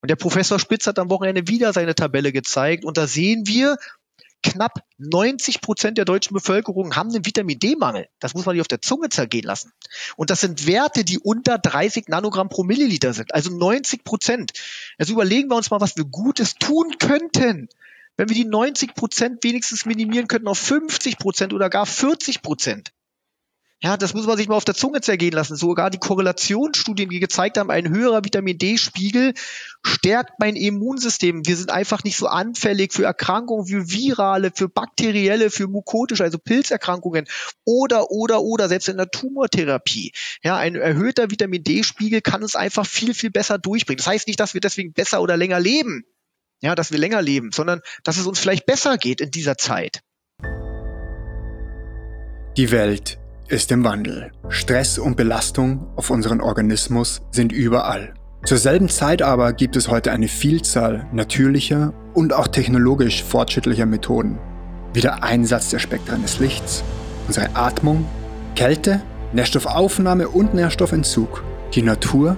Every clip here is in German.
Und der Professor Spitz hat am Wochenende wieder seine Tabelle gezeigt und da sehen wir, knapp 90 Prozent der deutschen Bevölkerung haben einen Vitamin D-Mangel. Das muss man sich auf der Zunge zergehen lassen. Und das sind Werte, die unter 30 Nanogramm pro Milliliter sind. Also 90 Prozent. Also überlegen wir uns mal, was wir Gutes tun könnten, wenn wir die 90 Prozent wenigstens minimieren könnten auf 50 Prozent oder gar 40 Prozent. Ja, das muss man sich mal auf der Zunge zergehen lassen. Sogar die Korrelationsstudien, die gezeigt haben, ein höherer Vitamin D-Spiegel stärkt mein Immunsystem. Wir sind einfach nicht so anfällig für Erkrankungen, für virale, für bakterielle, für mukotische, also Pilzerkrankungen oder, oder, oder, selbst in der Tumortherapie. Ja, ein erhöhter Vitamin D-Spiegel kann uns einfach viel, viel besser durchbringen. Das heißt nicht, dass wir deswegen besser oder länger leben. Ja, dass wir länger leben, sondern dass es uns vielleicht besser geht in dieser Zeit. Die Welt ist im Wandel. Stress und Belastung auf unseren Organismus sind überall. Zur selben Zeit aber gibt es heute eine Vielzahl natürlicher und auch technologisch fortschrittlicher Methoden, wie der Einsatz der Spektren des Lichts, unsere Atmung, Kälte, Nährstoffaufnahme und Nährstoffentzug, die Natur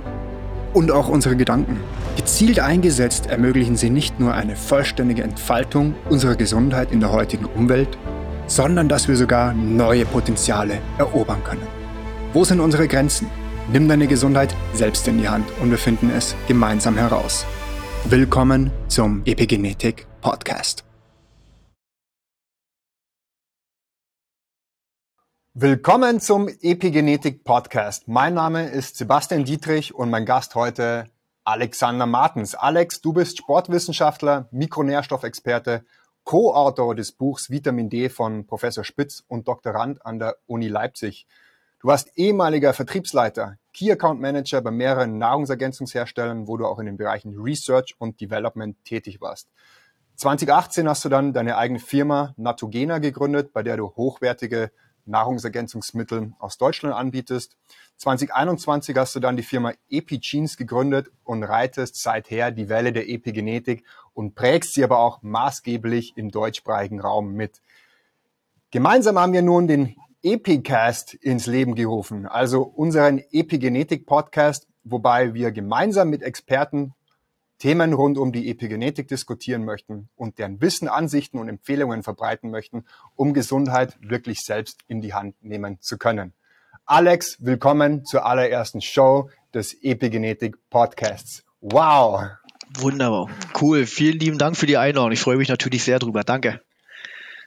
und auch unsere Gedanken. Gezielt eingesetzt ermöglichen sie nicht nur eine vollständige Entfaltung unserer Gesundheit in der heutigen Umwelt, sondern dass wir sogar neue Potenziale erobern können. Wo sind unsere Grenzen? Nimm deine Gesundheit selbst in die Hand und wir finden es gemeinsam heraus. Willkommen zum Epigenetik Podcast. Willkommen zum Epigenetik Podcast. Mein Name ist Sebastian Dietrich und mein Gast heute Alexander Martens. Alex, du bist Sportwissenschaftler, Mikronährstoffexperte Co-Autor des Buchs Vitamin D von Professor Spitz und Doktorand an der Uni Leipzig. Du warst ehemaliger Vertriebsleiter, Key Account Manager bei mehreren Nahrungsergänzungsherstellern, wo du auch in den Bereichen Research und Development tätig warst. 2018 hast du dann deine eigene Firma Natogena gegründet, bei der du hochwertige Nahrungsergänzungsmittel aus Deutschland anbietest. 2021 hast du dann die Firma Epigenes gegründet und reitest seither die Welle der Epigenetik und prägst sie aber auch maßgeblich im deutschsprachigen Raum mit. Gemeinsam haben wir nun den Epicast ins Leben gerufen, also unseren Epigenetik-Podcast, wobei wir gemeinsam mit Experten Themen rund um die Epigenetik diskutieren möchten und deren Wissen, Ansichten und Empfehlungen verbreiten möchten, um Gesundheit wirklich selbst in die Hand nehmen zu können. Alex, willkommen zur allerersten Show des Epigenetik Podcasts. Wow! Wunderbar. Cool. Vielen lieben Dank für die Einladung. Ich freue mich natürlich sehr drüber. Danke.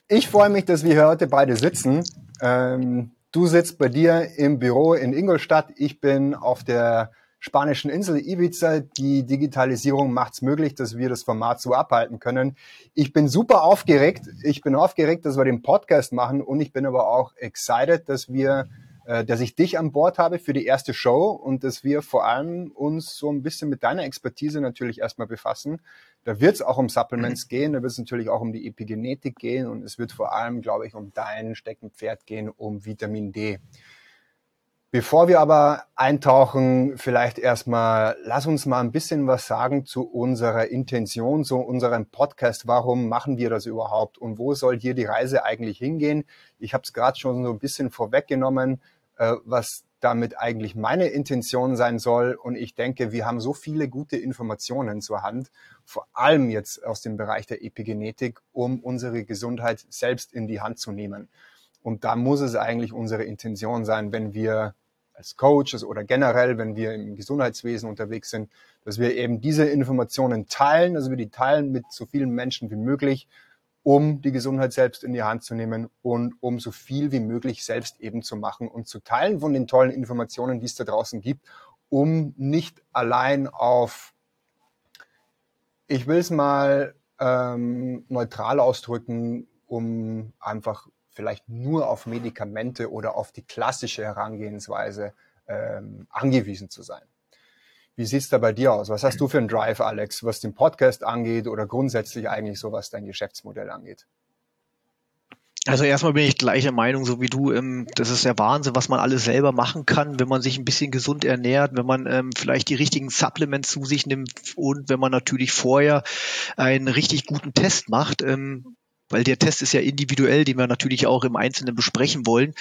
Ich freue mich, dass wir heute beide sitzen. Ähm, du sitzt bei dir im Büro in Ingolstadt. Ich bin auf der spanischen Insel Ibiza. Die Digitalisierung macht es möglich, dass wir das Format so abhalten können. Ich bin super aufgeregt. Ich bin aufgeregt, dass wir den Podcast machen und ich bin aber auch excited, dass wir äh, dass ich dich an Bord habe für die erste Show und dass wir vor allem uns so ein bisschen mit deiner Expertise natürlich erstmal befassen. Da wird es auch um Supplements gehen, da wird es natürlich auch um die Epigenetik gehen und es wird vor allem, glaube ich, um dein Steckenpferd gehen, um Vitamin D. Bevor wir aber eintauchen, vielleicht erstmal, lass uns mal ein bisschen was sagen zu unserer Intention, zu unserem Podcast. Warum machen wir das überhaupt und wo soll hier die Reise eigentlich hingehen? Ich habe es gerade schon so ein bisschen vorweggenommen, äh, was damit eigentlich meine Intention sein soll. Und ich denke, wir haben so viele gute Informationen zur Hand, vor allem jetzt aus dem Bereich der Epigenetik, um unsere Gesundheit selbst in die Hand zu nehmen. Und da muss es eigentlich unsere Intention sein, wenn wir als Coaches oder generell, wenn wir im Gesundheitswesen unterwegs sind, dass wir eben diese Informationen teilen, also wir die teilen mit so vielen Menschen wie möglich, um die Gesundheit selbst in die Hand zu nehmen und um so viel wie möglich selbst eben zu machen und zu teilen von den tollen Informationen, die es da draußen gibt, um nicht allein auf, ich will es mal ähm, neutral ausdrücken, um einfach vielleicht nur auf Medikamente oder auf die klassische Herangehensweise ähm, angewiesen zu sein. Wie sieht's da bei dir aus? Was hast du für einen Drive, Alex, was den Podcast angeht oder grundsätzlich eigentlich so, was dein Geschäftsmodell angeht? Also erstmal bin ich gleicher Meinung, so wie du. Ähm, das ist der Wahnsinn, was man alles selber machen kann, wenn man sich ein bisschen gesund ernährt, wenn man ähm, vielleicht die richtigen Supplements zu sich nimmt und wenn man natürlich vorher einen richtig guten Test macht. Weil der Test ist ja individuell, den wir natürlich auch im Einzelnen besprechen wollen.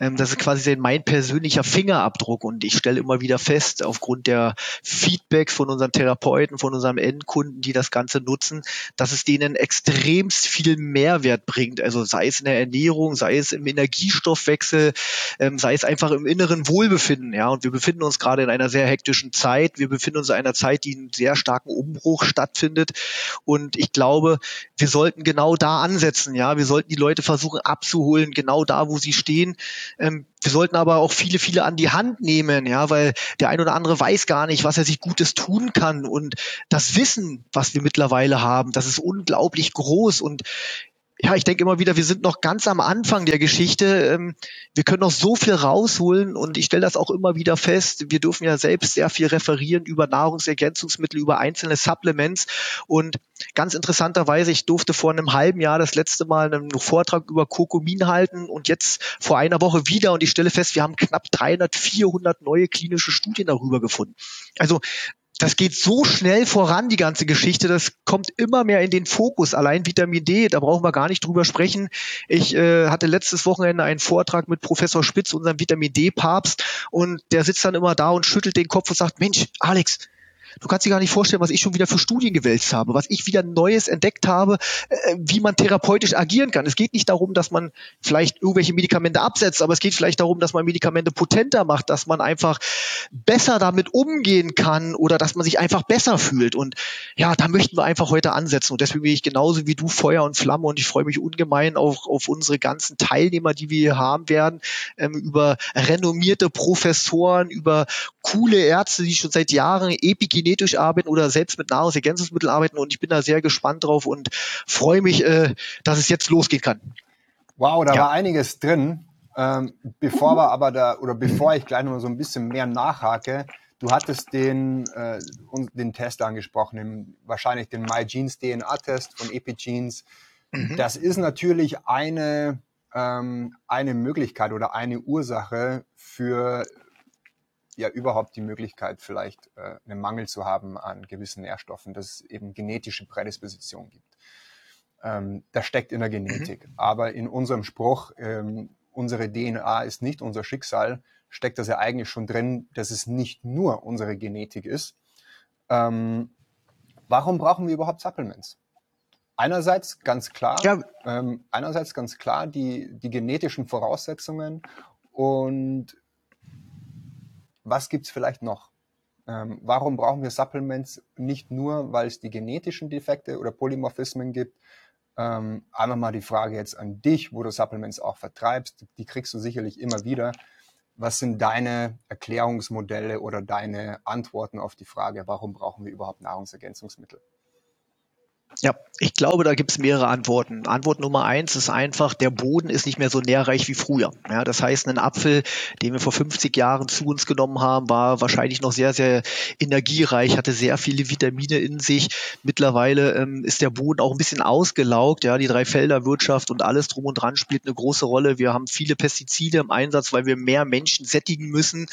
Ähm, das ist quasi mein persönlicher Fingerabdruck und ich stelle immer wieder fest, aufgrund der Feedbacks von unseren Therapeuten, von unseren Endkunden, die das Ganze nutzen, dass es denen extremst viel Mehrwert bringt. Also sei es in der Ernährung, sei es im Energiestoffwechsel, ähm, sei es einfach im inneren Wohlbefinden. Ja, und wir befinden uns gerade in einer sehr hektischen Zeit. Wir befinden uns in einer Zeit, die einen sehr starken Umbruch stattfindet. Und ich glaube, wir sollten genau da ansetzen. Ja, wir sollten die Leute versuchen abzuholen, genau da, wo sie stehen. Ähm, wir sollten aber auch viele, viele an die Hand nehmen, ja, weil der ein oder andere weiß gar nicht, was er sich Gutes tun kann. Und das Wissen, was wir mittlerweile haben, das ist unglaublich groß. Und ja, ich denke immer wieder, wir sind noch ganz am Anfang der Geschichte. Ähm, wir können noch so viel rausholen und ich stelle das auch immer wieder fest. Wir dürfen ja selbst sehr viel referieren über Nahrungsergänzungsmittel, über einzelne Supplements und ganz interessanterweise, ich durfte vor einem halben Jahr das letzte Mal einen Vortrag über Kurkumin halten und jetzt vor einer Woche wieder und ich stelle fest, wir haben knapp 300, 400 neue klinische Studien darüber gefunden. Also das geht so schnell voran, die ganze Geschichte. Das kommt immer mehr in den Fokus. Allein Vitamin D, da brauchen wir gar nicht drüber sprechen. Ich äh, hatte letztes Wochenende einen Vortrag mit Professor Spitz, unserem Vitamin D-Papst, und der sitzt dann immer da und schüttelt den Kopf und sagt, Mensch, Alex, Du kannst dir gar nicht vorstellen, was ich schon wieder für Studien gewälzt habe, was ich wieder Neues entdeckt habe, äh, wie man therapeutisch agieren kann. Es geht nicht darum, dass man vielleicht irgendwelche Medikamente absetzt, aber es geht vielleicht darum, dass man Medikamente potenter macht, dass man einfach besser damit umgehen kann oder dass man sich einfach besser fühlt. Und ja, da möchten wir einfach heute ansetzen. Und deswegen bin ich genauso wie du Feuer und Flamme und ich freue mich ungemein auch auf unsere ganzen Teilnehmer, die wir hier haben werden, ähm, über renommierte Professoren, über coole Ärzte, die schon seit Jahren Epigenetik genetisch arbeiten oder selbst mit Nahrungsergänzungsmitteln arbeiten und ich bin da sehr gespannt drauf und freue mich, äh, dass es jetzt losgehen kann. Wow, da ja. war einiges drin. Ähm, bevor wir aber da, oder bevor ich gleich noch so ein bisschen mehr nachhake, du hattest den, äh, den Test angesprochen, den, wahrscheinlich den MyGenes DNA-Test von Epigenes. Mhm. Das ist natürlich eine, ähm, eine Möglichkeit oder eine Ursache für ja überhaupt die Möglichkeit, vielleicht äh, einen Mangel zu haben an gewissen Nährstoffen, dass es eben genetische Prädisposition gibt. Ähm, das steckt in der Genetik. Mhm. Aber in unserem Spruch, ähm, unsere DNA ist nicht unser Schicksal, steckt das ja eigentlich schon drin, dass es nicht nur unsere Genetik ist. Ähm, warum brauchen wir überhaupt Supplements? Einerseits ganz klar, ja. ähm, einerseits ganz klar die, die genetischen Voraussetzungen und was gibt's vielleicht noch? Ähm, warum brauchen wir Supplements nicht nur, weil es die genetischen Defekte oder Polymorphismen gibt? Ähm, einmal mal die Frage jetzt an dich, wo du Supplements auch vertreibst. Die kriegst du sicherlich immer wieder. Was sind deine Erklärungsmodelle oder deine Antworten auf die Frage, warum brauchen wir überhaupt Nahrungsergänzungsmittel? Ja, ich glaube, da gibt es mehrere Antworten. Antwort Nummer eins ist einfach, der Boden ist nicht mehr so nährreich wie früher. Ja, das heißt, ein Apfel, den wir vor 50 Jahren zu uns genommen haben, war wahrscheinlich noch sehr, sehr energiereich, hatte sehr viele Vitamine in sich. Mittlerweile ähm, ist der Boden auch ein bisschen ausgelaugt. Ja, die Dreifelderwirtschaft und alles drum und dran spielt eine große Rolle. Wir haben viele Pestizide im Einsatz, weil wir mehr Menschen sättigen müssen.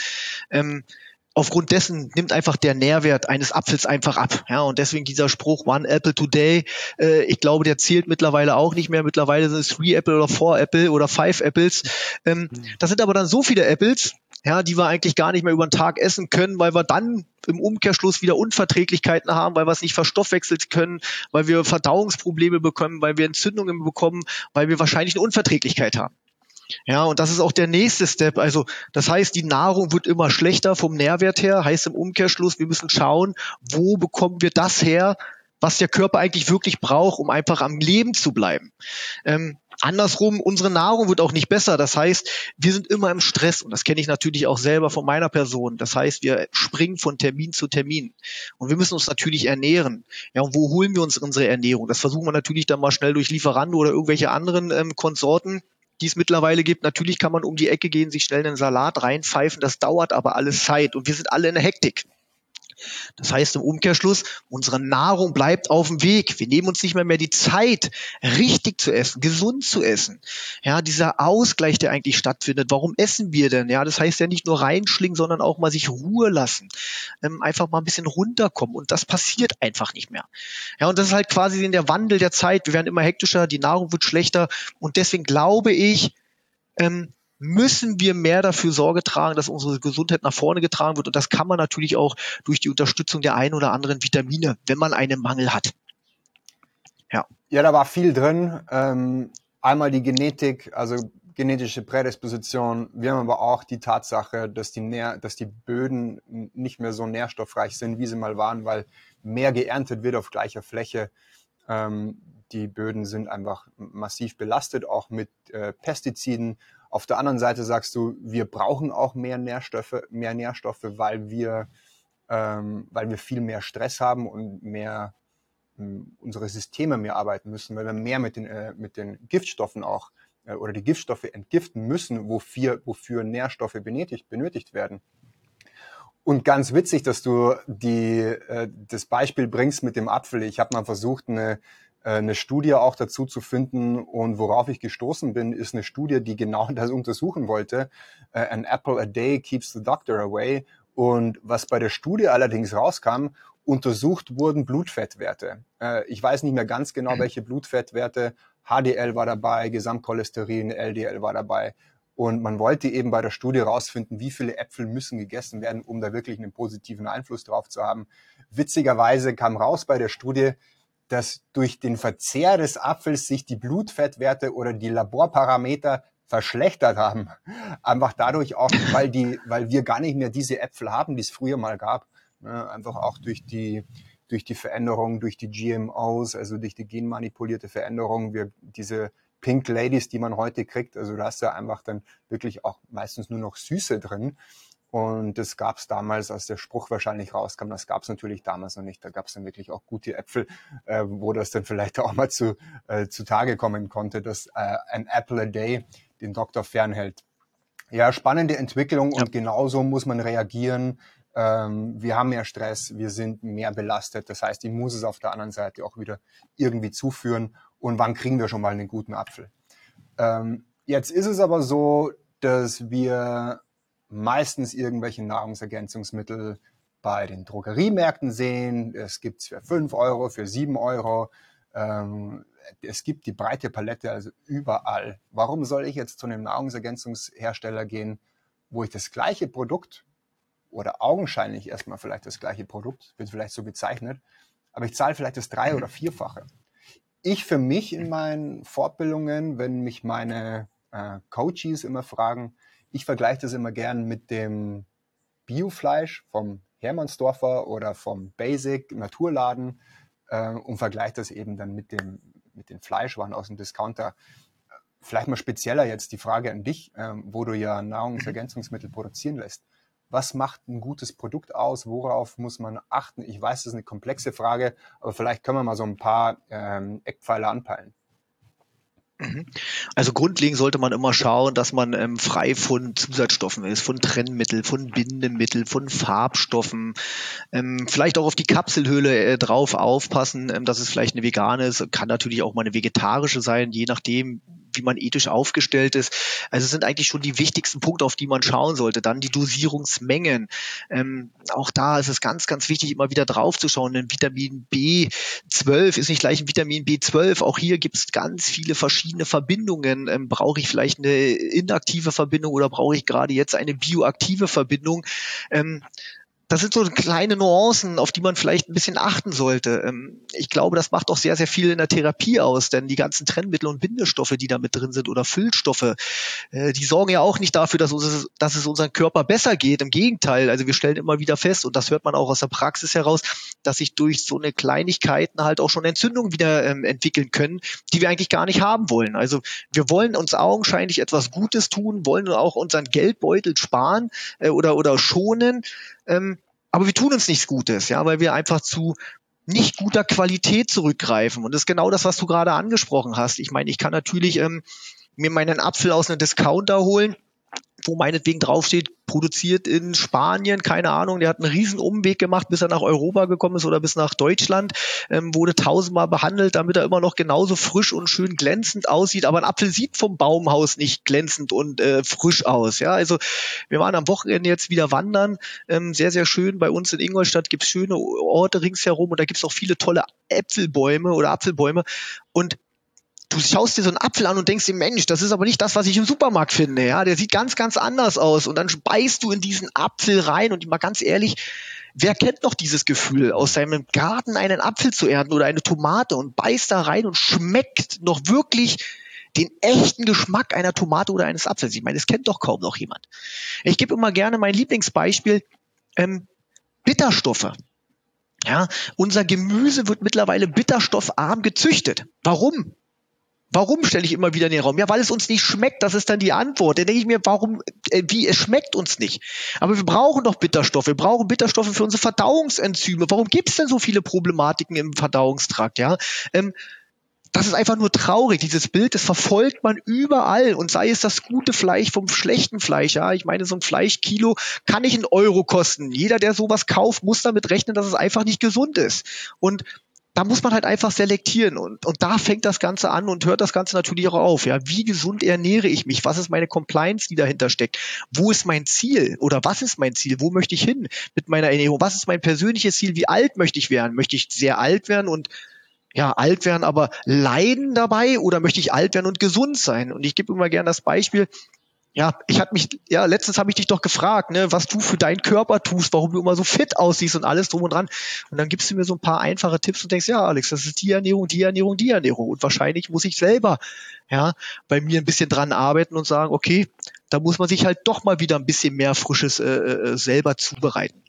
Ähm, aufgrund dessen nimmt einfach der Nährwert eines Apfels einfach ab. Ja, und deswegen dieser Spruch One Apple Today, äh, ich glaube, der zählt mittlerweile auch nicht mehr. Mittlerweile sind es Three Apple oder Four Apple oder Five Apples. Ähm, mhm. Das sind aber dann so viele Apples, ja, die wir eigentlich gar nicht mehr über den Tag essen können, weil wir dann im Umkehrschluss wieder Unverträglichkeiten haben, weil wir es nicht verstoffwechselt können, weil wir Verdauungsprobleme bekommen, weil wir Entzündungen bekommen, weil wir wahrscheinlich eine Unverträglichkeit haben. Ja, und das ist auch der nächste Step. Also das heißt, die Nahrung wird immer schlechter vom Nährwert her, heißt im Umkehrschluss, wir müssen schauen, wo bekommen wir das her, was der Körper eigentlich wirklich braucht, um einfach am Leben zu bleiben. Ähm, andersrum, unsere Nahrung wird auch nicht besser. Das heißt, wir sind immer im Stress und das kenne ich natürlich auch selber von meiner Person. Das heißt, wir springen von Termin zu Termin und wir müssen uns natürlich ernähren. Ja, und wo holen wir uns unsere Ernährung? Das versuchen wir natürlich dann mal schnell durch Lieferando oder irgendwelche anderen ähm, Konsorten die es mittlerweile gibt. Natürlich kann man um die Ecke gehen, sich schnell einen Salat reinpfeifen, das dauert aber alles Zeit und wir sind alle in der Hektik. Das heißt im Umkehrschluss, unsere Nahrung bleibt auf dem Weg. Wir nehmen uns nicht mehr mehr die Zeit, richtig zu essen, gesund zu essen. Ja, dieser Ausgleich, der eigentlich stattfindet. Warum essen wir denn? Ja, das heißt ja nicht nur reinschlingen, sondern auch mal sich Ruhe lassen. Ähm, einfach mal ein bisschen runterkommen. Und das passiert einfach nicht mehr. Ja, und das ist halt quasi der Wandel der Zeit. Wir werden immer hektischer, die Nahrung wird schlechter. Und deswegen glaube ich, ähm, müssen wir mehr dafür Sorge tragen, dass unsere Gesundheit nach vorne getragen wird. Und das kann man natürlich auch durch die Unterstützung der ein oder anderen Vitamine, wenn man einen Mangel hat. Ja, ja da war viel drin. Ähm, einmal die Genetik, also genetische Prädisposition. Wir haben aber auch die Tatsache, dass die, Nähr dass die Böden nicht mehr so nährstoffreich sind, wie sie mal waren, weil mehr geerntet wird auf gleicher Fläche. Ähm, die Böden sind einfach massiv belastet, auch mit äh, Pestiziden. Auf der anderen Seite sagst du, wir brauchen auch mehr Nährstoffe, mehr Nährstoffe, weil wir, ähm, weil wir viel mehr Stress haben und mehr äh, unsere Systeme mehr arbeiten müssen, weil wir mehr mit den, äh, mit den Giftstoffen auch äh, oder die Giftstoffe entgiften müssen, wofür, wofür Nährstoffe benötigt, benötigt werden. Und ganz witzig, dass du die, äh, das Beispiel bringst mit dem Apfel. Ich habe mal versucht, eine eine Studie auch dazu zu finden. Und worauf ich gestoßen bin, ist eine Studie, die genau das untersuchen wollte. Äh, An apple a day keeps the doctor away. Und was bei der Studie allerdings rauskam, untersucht wurden Blutfettwerte. Äh, ich weiß nicht mehr ganz genau, mhm. welche Blutfettwerte. HDL war dabei, Gesamtcholesterin, LDL war dabei. Und man wollte eben bei der Studie rausfinden, wie viele Äpfel müssen gegessen werden, um da wirklich einen positiven Einfluss drauf zu haben. Witzigerweise kam raus bei der Studie, dass durch den Verzehr des Apfels sich die Blutfettwerte oder die Laborparameter verschlechtert haben. Einfach dadurch auch, weil die, weil wir gar nicht mehr diese Äpfel haben, die es früher mal gab. Ne? Einfach auch durch die, durch die Veränderung, durch die GMOs, also durch die genmanipulierte Veränderung, wir diese Pink Ladies, die man heute kriegt, also da hast du einfach dann wirklich auch meistens nur noch Süße drin. Und das gab es damals, als der Spruch wahrscheinlich rauskam, das gab es natürlich damals noch nicht. Da gab es dann wirklich auch gute Äpfel, äh, wo das dann vielleicht auch mal zu, äh, zu Tage kommen konnte, dass äh, ein Apple a Day den Doktor fernhält. Ja, spannende Entwicklung ja. und genauso muss man reagieren. Ähm, wir haben mehr Stress, wir sind mehr belastet. Das heißt, ich muss es auf der anderen Seite auch wieder irgendwie zuführen. Und wann kriegen wir schon mal einen guten Apfel? Ähm, jetzt ist es aber so, dass wir meistens irgendwelche Nahrungsergänzungsmittel bei den Drogeriemärkten sehen. Es gibt es für 5 Euro, für 7 Euro. Ähm, es gibt die breite Palette also überall. Warum soll ich jetzt zu einem Nahrungsergänzungshersteller gehen, wo ich das gleiche Produkt oder augenscheinlich erstmal vielleicht das gleiche Produkt, wird vielleicht so bezeichnet, aber ich zahle vielleicht das drei- oder vierfache. Ich für mich in meinen Fortbildungen, wenn mich meine äh, Coaches immer fragen, ich vergleiche das immer gern mit dem Biofleisch vom Hermannsdorfer oder vom Basic Naturladen äh, und vergleiche das eben dann mit dem mit den Fleischwaren aus dem Discounter. Vielleicht mal spezieller jetzt die Frage an dich, äh, wo du ja Nahrungsergänzungsmittel produzieren lässt. Was macht ein gutes Produkt aus? Worauf muss man achten? Ich weiß, das ist eine komplexe Frage, aber vielleicht können wir mal so ein paar ähm, Eckpfeiler anpeilen. Mhm. Also grundlegend sollte man immer schauen, dass man ähm, frei von Zusatzstoffen ist, von Trennmitteln, von Bindemitteln, von Farbstoffen. Ähm, vielleicht auch auf die Kapselhülle äh, drauf aufpassen, ähm, dass es vielleicht eine vegane ist. Kann natürlich auch mal eine vegetarische sein, je nachdem, wie man ethisch aufgestellt ist. Also es sind eigentlich schon die wichtigsten Punkte, auf die man schauen sollte. Dann die Dosierungsmengen. Ähm, auch da ist es ganz, ganz wichtig, immer wieder drauf zu schauen. Denn Vitamin B12 ist nicht gleich ein Vitamin B12. Auch hier gibt es ganz viele verschiedene Verbindungen. Ähm, brauche ich vielleicht eine inaktive Verbindung oder brauche ich gerade jetzt eine bioaktive Verbindung? Ähm, das sind so kleine Nuancen, auf die man vielleicht ein bisschen achten sollte. Ähm, ich glaube, das macht auch sehr, sehr viel in der Therapie aus, denn die ganzen Trennmittel und Bindestoffe, die da mit drin sind oder Füllstoffe, äh, die sorgen ja auch nicht dafür, dass, uns, dass es unserem Körper besser geht. Im Gegenteil, also wir stellen immer wieder fest, und das hört man auch aus der Praxis heraus, dass sich durch so eine Kleinigkeiten halt auch schon Entzündungen wieder ähm, entwickeln können, die wir eigentlich gar nicht haben wollen. Also wir wollen uns augenscheinlich etwas Gutes tun, wollen auch unseren Geldbeutel sparen äh, oder, oder schonen. Ähm, aber wir tun uns nichts Gutes, ja, weil wir einfach zu nicht guter Qualität zurückgreifen. Und das ist genau das, was du gerade angesprochen hast. Ich meine, ich kann natürlich ähm, mir meinen Apfel aus einem Discounter holen wo meinetwegen draufsteht, produziert in Spanien, keine Ahnung, der hat einen riesen Umweg gemacht, bis er nach Europa gekommen ist oder bis nach Deutschland, ähm, wurde tausendmal behandelt, damit er immer noch genauso frisch und schön glänzend aussieht. Aber ein Apfel sieht vom Baumhaus nicht glänzend und äh, frisch aus. Ja, also wir waren am Wochenende jetzt wieder wandern, ähm, sehr, sehr schön. Bei uns in Ingolstadt gibt's schöne Orte ringsherum und da gibt's auch viele tolle Äpfelbäume oder Apfelbäume. Und du schaust dir so einen Apfel an und denkst dir, Mensch, das ist aber nicht das, was ich im Supermarkt finde. Ja, der sieht ganz, ganz anders aus. Und dann beißt du in diesen Apfel rein und mal ganz ehrlich, wer kennt noch dieses Gefühl, aus seinem Garten einen Apfel zu ernten oder eine Tomate und beißt da rein und schmeckt noch wirklich den echten Geschmack einer Tomate oder eines Apfels. Ich meine, das kennt doch kaum noch jemand. Ich gebe immer gerne mein Lieblingsbeispiel, ähm, Bitterstoffe. Ja, unser Gemüse wird mittlerweile bitterstoffarm gezüchtet. Warum? Warum stelle ich immer wieder in den Raum? Ja, weil es uns nicht schmeckt. Das ist dann die Antwort. Dann denke ich mir, warum, äh, wie, es schmeckt uns nicht. Aber wir brauchen doch Bitterstoffe. Wir brauchen Bitterstoffe für unsere Verdauungsenzyme. Warum gibt es denn so viele Problematiken im Verdauungstrakt? Ja, ähm, das ist einfach nur traurig. Dieses Bild, das verfolgt man überall. Und sei es das gute Fleisch vom schlechten Fleisch. Ja, ich meine, so ein Fleischkilo kann nicht einen Euro kosten. Jeder, der sowas kauft, muss damit rechnen, dass es einfach nicht gesund ist. Und da muss man halt einfach selektieren und, und da fängt das Ganze an und hört das Ganze natürlich auch auf. Ja, wie gesund ernähre ich mich? Was ist meine Compliance, die dahinter steckt? Wo ist mein Ziel oder was ist mein Ziel? Wo möchte ich hin mit meiner Ernährung? Was ist mein persönliches Ziel? Wie alt möchte ich werden? Möchte ich sehr alt werden und ja, alt werden, aber leiden dabei oder möchte ich alt werden und gesund sein? Und ich gebe immer gerne das Beispiel, ja, ich hatte mich, ja, letztens habe ich dich doch gefragt, ne, was du für deinen Körper tust, warum du immer so fit aussiehst und alles drum und dran. Und dann gibst du mir so ein paar einfache Tipps und denkst, ja, Alex, das ist die Ernährung, die Ernährung, die Ernährung. Und wahrscheinlich muss ich selber, ja, bei mir ein bisschen dran arbeiten und sagen, okay, da muss man sich halt doch mal wieder ein bisschen mehr Frisches äh, äh selber zubereiten.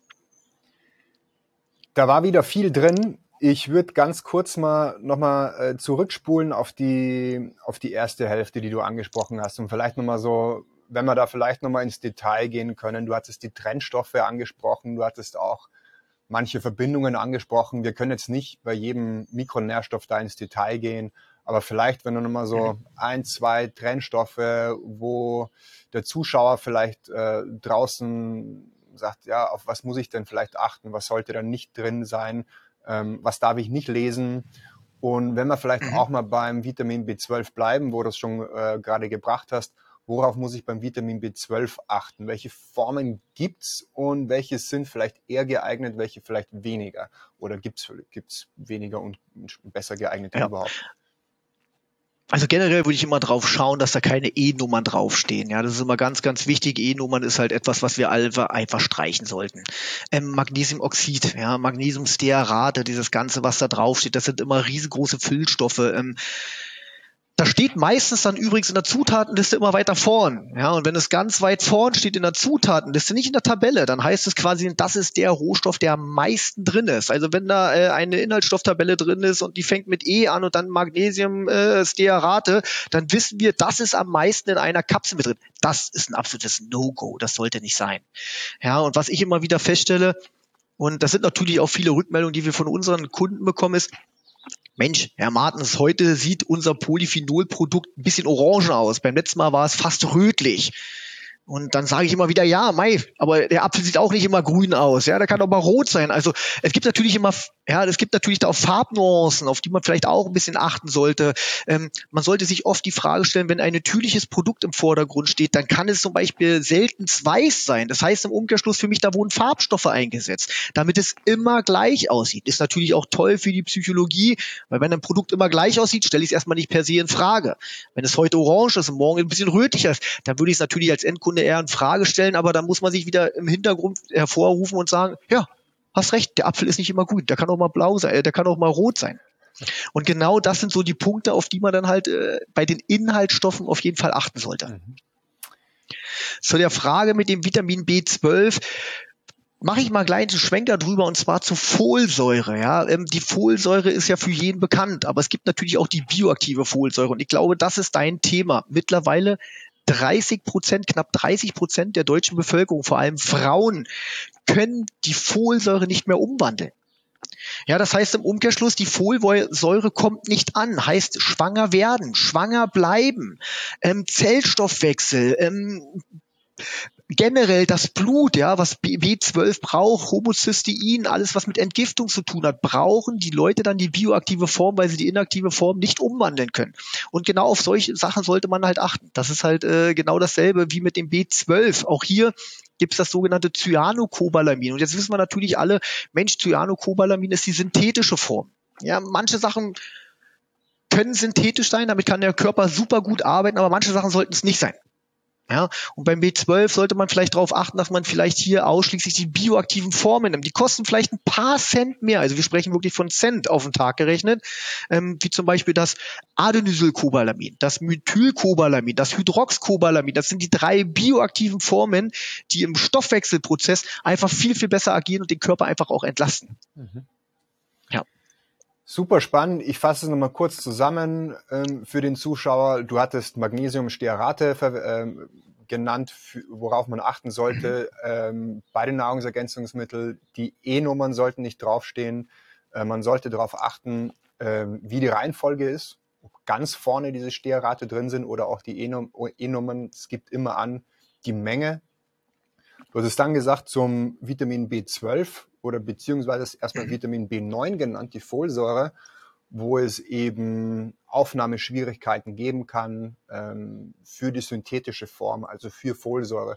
Da war wieder viel drin. Ich würde ganz kurz mal nochmal äh, zurückspulen auf die, auf die erste Hälfte, die du angesprochen hast und vielleicht nochmal so wenn wir da vielleicht nochmal ins Detail gehen können, du hattest die Trennstoffe angesprochen, du hattest auch manche Verbindungen angesprochen. Wir können jetzt nicht bei jedem Mikronährstoff da ins Detail gehen, aber vielleicht, wenn du nochmal so ein, zwei Trennstoffe, wo der Zuschauer vielleicht äh, draußen sagt, ja, auf was muss ich denn vielleicht achten, was sollte da nicht drin sein, ähm, was darf ich nicht lesen. Und wenn wir vielleicht mhm. auch mal beim Vitamin B12 bleiben, wo du es schon äh, gerade gebracht hast, Worauf muss ich beim Vitamin B12 achten? Welche Formen gibt's und welche sind vielleicht eher geeignet, welche vielleicht weniger? Oder gibt's gibt's weniger und besser geeignete ja. überhaupt? Also generell würde ich immer drauf schauen, dass da keine E-Nummern draufstehen. Ja, das ist immer ganz, ganz wichtig. E-Nummern ist halt etwas, was wir alle einfach streichen sollten. Ähm, Magnesiumoxid, ja, Magnesiumstearate, dieses Ganze, was da draufsteht, das sind immer riesengroße Füllstoffe. Ähm, da steht meistens dann übrigens in der Zutatenliste immer weiter vorn. Ja, und wenn es ganz weit vorn steht in der Zutatenliste, nicht in der Tabelle, dann heißt es quasi, das ist der Rohstoff, der am meisten drin ist. Also wenn da äh, eine Inhaltsstofftabelle drin ist und die fängt mit E an und dann Magnesium äh, Stearate, dann wissen wir, das ist am meisten in einer Kapsel mit drin. Das ist ein absolutes No-Go. Das sollte nicht sein. Ja, und was ich immer wieder feststelle, und das sind natürlich auch viele Rückmeldungen, die wir von unseren Kunden bekommen, ist, Mensch, Herr Martens, heute sieht unser Polyphenolprodukt ein bisschen orange aus. Beim letzten Mal war es fast rötlich. Und dann sage ich immer wieder, ja, Mai, aber der Apfel sieht auch nicht immer grün aus, ja, der kann auch mal rot sein. Also es gibt natürlich immer, ja, es gibt natürlich da auch Farbnuancen, auf die man vielleicht auch ein bisschen achten sollte. Ähm, man sollte sich oft die Frage stellen, wenn ein natürliches Produkt im Vordergrund steht, dann kann es zum Beispiel selten weiß sein. Das heißt im Umkehrschluss für mich, da wurden Farbstoffe eingesetzt, damit es immer gleich aussieht. Ist natürlich auch toll für die Psychologie, weil wenn ein Produkt immer gleich aussieht, stelle ich es erstmal nicht per se in Frage. Wenn es heute orange ist und morgen ein bisschen rötlicher ist, dann würde ich es natürlich als Endkunde Kunde eher in Frage stellen, aber dann muss man sich wieder im Hintergrund hervorrufen und sagen, ja, hast recht, der Apfel ist nicht immer gut, der kann auch mal blau sein, äh, der kann auch mal rot sein. Und genau das sind so die Punkte, auf die man dann halt äh, bei den Inhaltsstoffen auf jeden Fall achten sollte. Mhm. Zu der Frage mit dem Vitamin B12 mache ich mal gleich einen Schwenker drüber und zwar zur Folsäure. Ja, ähm, die Folsäure ist ja für jeden bekannt, aber es gibt natürlich auch die bioaktive Folsäure und ich glaube, das ist dein Thema. Mittlerweile 30 Prozent, knapp 30 Prozent der deutschen Bevölkerung, vor allem Frauen, können die Folsäure nicht mehr umwandeln. Ja, das heißt im Umkehrschluss, die Folsäure kommt nicht an, heißt schwanger werden, schwanger bleiben, ähm, Zellstoffwechsel, ähm, generell das Blut, ja, was B12 braucht, Homocystein, alles was mit Entgiftung zu tun hat, brauchen die Leute dann die bioaktive Form, weil sie die inaktive Form nicht umwandeln können. Und genau auf solche Sachen sollte man halt achten. Das ist halt äh, genau dasselbe wie mit dem B12. Auch hier gibt es das sogenannte Cyanocobalamin. Und jetzt wissen wir natürlich alle, Mensch, Cyanocobalamin ist die synthetische Form. Ja, manche Sachen können synthetisch sein, damit kann der Körper super gut arbeiten, aber manche Sachen sollten es nicht sein. Ja, und beim B12 sollte man vielleicht darauf achten, dass man vielleicht hier ausschließlich die bioaktiven Formen nimmt. Die kosten vielleicht ein paar Cent mehr. Also wir sprechen wirklich von Cent auf den Tag gerechnet, ähm, wie zum Beispiel das Adenosylcobalamin, das Methylcobalamin, das Hydroxcobalamin. Das sind die drei bioaktiven Formen, die im Stoffwechselprozess einfach viel, viel besser agieren und den Körper einfach auch entlasten. Mhm. Super spannend. Ich fasse es nochmal kurz zusammen ähm, für den Zuschauer. Du hattest Magnesiumstearate ähm, genannt, für, worauf man achten sollte ähm, bei den Nahrungsergänzungsmitteln. Die E-Nummern sollten nicht draufstehen. Äh, man sollte darauf achten, äh, wie die Reihenfolge ist. Ob ganz vorne diese Stearate drin sind oder auch die E-Nummern. Es gibt immer an die Menge. Du hast es dann gesagt zum Vitamin B12 oder beziehungsweise erstmal Vitamin B9 genannt, die Folsäure, wo es eben Aufnahmeschwierigkeiten geben kann ähm, für die synthetische Form, also für Folsäure.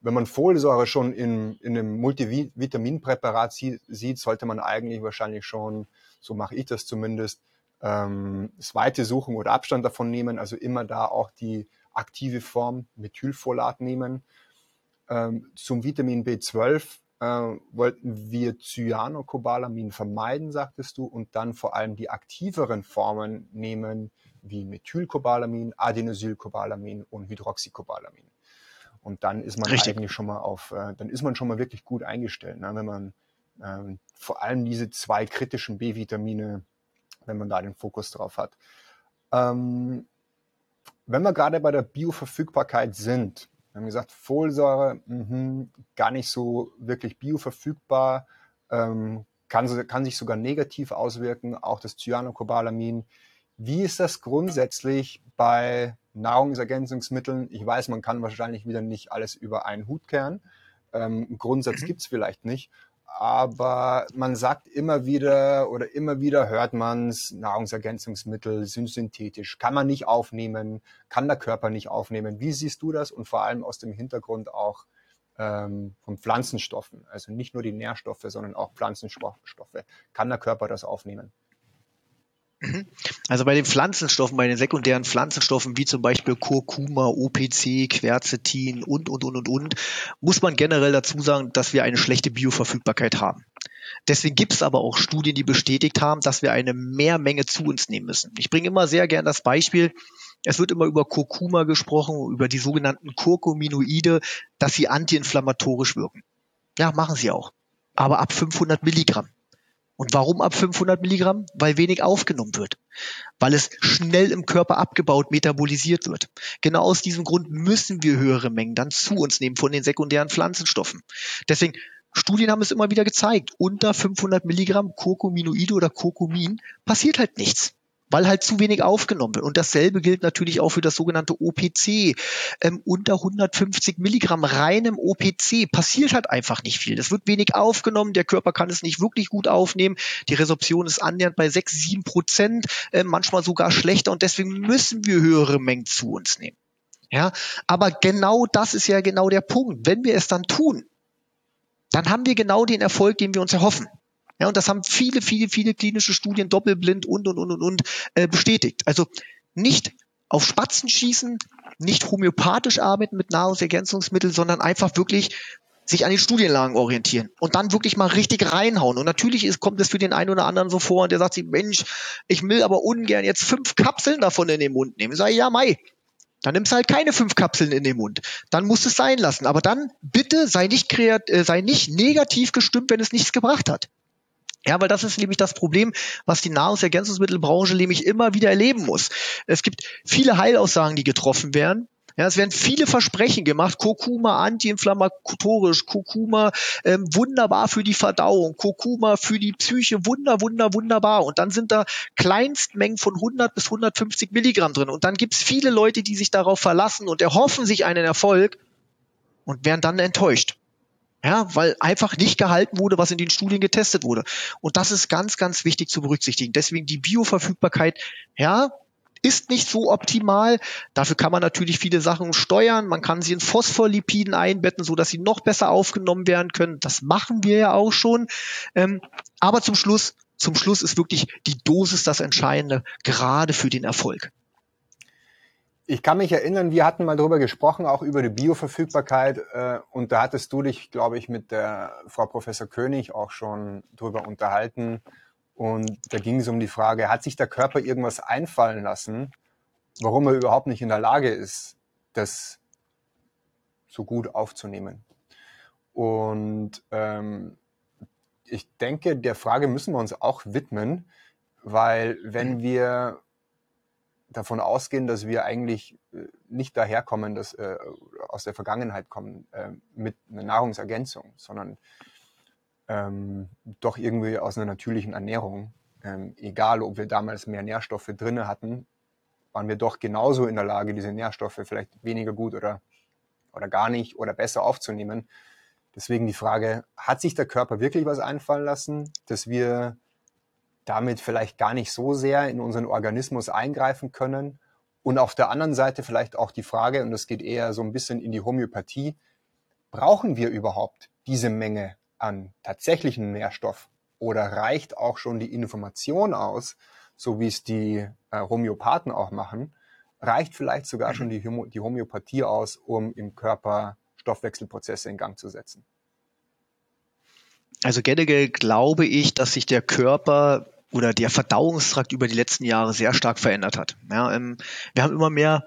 Wenn man Folsäure schon in, in einem Multivitaminpräparat sieht, sollte man eigentlich wahrscheinlich schon, so mache ich das zumindest, ähm, das Weite suchen oder Abstand davon nehmen, also immer da auch die aktive Form Methylfolat nehmen. Ähm, zum Vitamin B12 äh, wollten wir Cyanocobalamin vermeiden, sagtest du, und dann vor allem die aktiveren Formen nehmen, wie Methylcobalamin, Adenosylcobalamin und Hydroxycobalamin. Und dann ist man Richtig. eigentlich schon mal auf, äh, dann ist man schon mal wirklich gut eingestellt, ne? wenn man äh, vor allem diese zwei kritischen B-Vitamine, wenn man da den Fokus drauf hat. Ähm, wenn wir gerade bei der Bioverfügbarkeit sind, wir haben gesagt, Folsäure, mh, gar nicht so wirklich bioverfügbar, ähm, kann, kann sich sogar negativ auswirken, auch das Cyanocobalamin. Wie ist das grundsätzlich bei Nahrungsergänzungsmitteln? Ich weiß, man kann wahrscheinlich wieder nicht alles über einen Hut kehren. Ähm, Grundsatz mhm. gibt's vielleicht nicht aber man sagt immer wieder oder immer wieder hört man es, Nahrungsergänzungsmittel sind synthetisch, kann man nicht aufnehmen, kann der Körper nicht aufnehmen. Wie siehst du das und vor allem aus dem Hintergrund auch ähm, von Pflanzenstoffen, also nicht nur die Nährstoffe, sondern auch Pflanzenstoffe. Kann der Körper das aufnehmen? Also bei den Pflanzenstoffen, bei den sekundären Pflanzenstoffen wie zum Beispiel Kurkuma, OPC, Quercetin und, und, und, und, und, muss man generell dazu sagen, dass wir eine schlechte Bioverfügbarkeit haben. Deswegen gibt es aber auch Studien, die bestätigt haben, dass wir eine Mehrmenge zu uns nehmen müssen. Ich bringe immer sehr gern das Beispiel, es wird immer über Kurkuma gesprochen, über die sogenannten Kurkuminoide, dass sie antiinflammatorisch wirken. Ja, machen sie auch. Aber ab 500 Milligramm. Und warum ab 500 Milligramm? Weil wenig aufgenommen wird. Weil es schnell im Körper abgebaut, metabolisiert wird. Genau aus diesem Grund müssen wir höhere Mengen dann zu uns nehmen von den sekundären Pflanzenstoffen. Deswegen, Studien haben es immer wieder gezeigt, unter 500 Milligramm Kurkuminoide oder Kurkumin passiert halt nichts weil halt zu wenig aufgenommen wird. Und dasselbe gilt natürlich auch für das sogenannte OPC. Ähm, unter 150 Milligramm reinem OPC passiert halt einfach nicht viel. Das wird wenig aufgenommen, der Körper kann es nicht wirklich gut aufnehmen. Die Resorption ist annähernd bei 6, 7 Prozent, äh, manchmal sogar schlechter und deswegen müssen wir höhere Mengen zu uns nehmen. Ja, aber genau das ist ja genau der Punkt. Wenn wir es dann tun, dann haben wir genau den Erfolg, den wir uns erhoffen. Ja, und das haben viele, viele, viele klinische Studien doppelblind und, und, und, und, und äh, bestätigt. Also nicht auf Spatzen schießen, nicht homöopathisch arbeiten mit Nahrungsergänzungsmitteln, sondern einfach wirklich sich an den Studienlagen orientieren und dann wirklich mal richtig reinhauen. Und natürlich ist, kommt es für den einen oder anderen so vor und der sagt sich, Mensch, ich will aber ungern jetzt fünf Kapseln davon in den Mund nehmen. Ich ja, Mai, dann nimmst du halt keine fünf Kapseln in den Mund. Dann musst du es sein lassen. Aber dann bitte sei nicht, kreat äh, sei nicht negativ gestimmt, wenn es nichts gebracht hat. Ja, weil das ist nämlich das Problem, was die Nahrungsergänzungsmittelbranche nämlich immer wieder erleben muss. Es gibt viele Heilaussagen, die getroffen werden. Ja, es werden viele Versprechen gemacht. Kurkuma antiinflammatorisch, Kurkuma ähm, wunderbar für die Verdauung, Kurkuma für die Psyche, wunder, wunder, wunderbar. Und dann sind da Kleinstmengen von 100 bis 150 Milligramm drin. Und dann gibt's viele Leute, die sich darauf verlassen und erhoffen sich einen Erfolg und werden dann enttäuscht. Ja, weil einfach nicht gehalten wurde, was in den Studien getestet wurde. Und das ist ganz, ganz wichtig zu berücksichtigen. Deswegen die Bioverfügbarkeit, ja, ist nicht so optimal. Dafür kann man natürlich viele Sachen steuern. Man kann sie in Phospholipiden einbetten, so dass sie noch besser aufgenommen werden können. Das machen wir ja auch schon. Ähm, aber zum Schluss, zum Schluss ist wirklich die Dosis das Entscheidende, gerade für den Erfolg. Ich kann mich erinnern, wir hatten mal darüber gesprochen, auch über die Bioverfügbarkeit. Äh, und da hattest du dich, glaube ich, mit der Frau Professor König auch schon drüber unterhalten. Und da ging es um die Frage, hat sich der Körper irgendwas einfallen lassen, warum er überhaupt nicht in der Lage ist, das so gut aufzunehmen? Und ähm, ich denke, der Frage müssen wir uns auch widmen, weil wenn wir davon ausgehen, dass wir eigentlich äh, nicht daherkommen, dass äh, aus der Vergangenheit kommen äh, mit einer Nahrungsergänzung, sondern ähm, doch irgendwie aus einer natürlichen Ernährung. Ähm, egal, ob wir damals mehr Nährstoffe drinne hatten, waren wir doch genauso in der Lage, diese Nährstoffe vielleicht weniger gut oder, oder gar nicht oder besser aufzunehmen. Deswegen die Frage, hat sich der Körper wirklich was einfallen lassen, dass wir damit vielleicht gar nicht so sehr in unseren Organismus eingreifen können? Und auf der anderen Seite vielleicht auch die Frage, und das geht eher so ein bisschen in die Homöopathie, brauchen wir überhaupt diese Menge an tatsächlichen Nährstoff oder reicht auch schon die Information aus, so wie es die äh, Homöopathen auch machen, reicht vielleicht sogar schon die, Homö die Homöopathie aus, um im Körper Stoffwechselprozesse in Gang zu setzen? Also generell glaube ich, dass sich der Körper oder der Verdauungstrakt über die letzten Jahre sehr stark verändert hat. Ja, ähm, wir haben immer mehr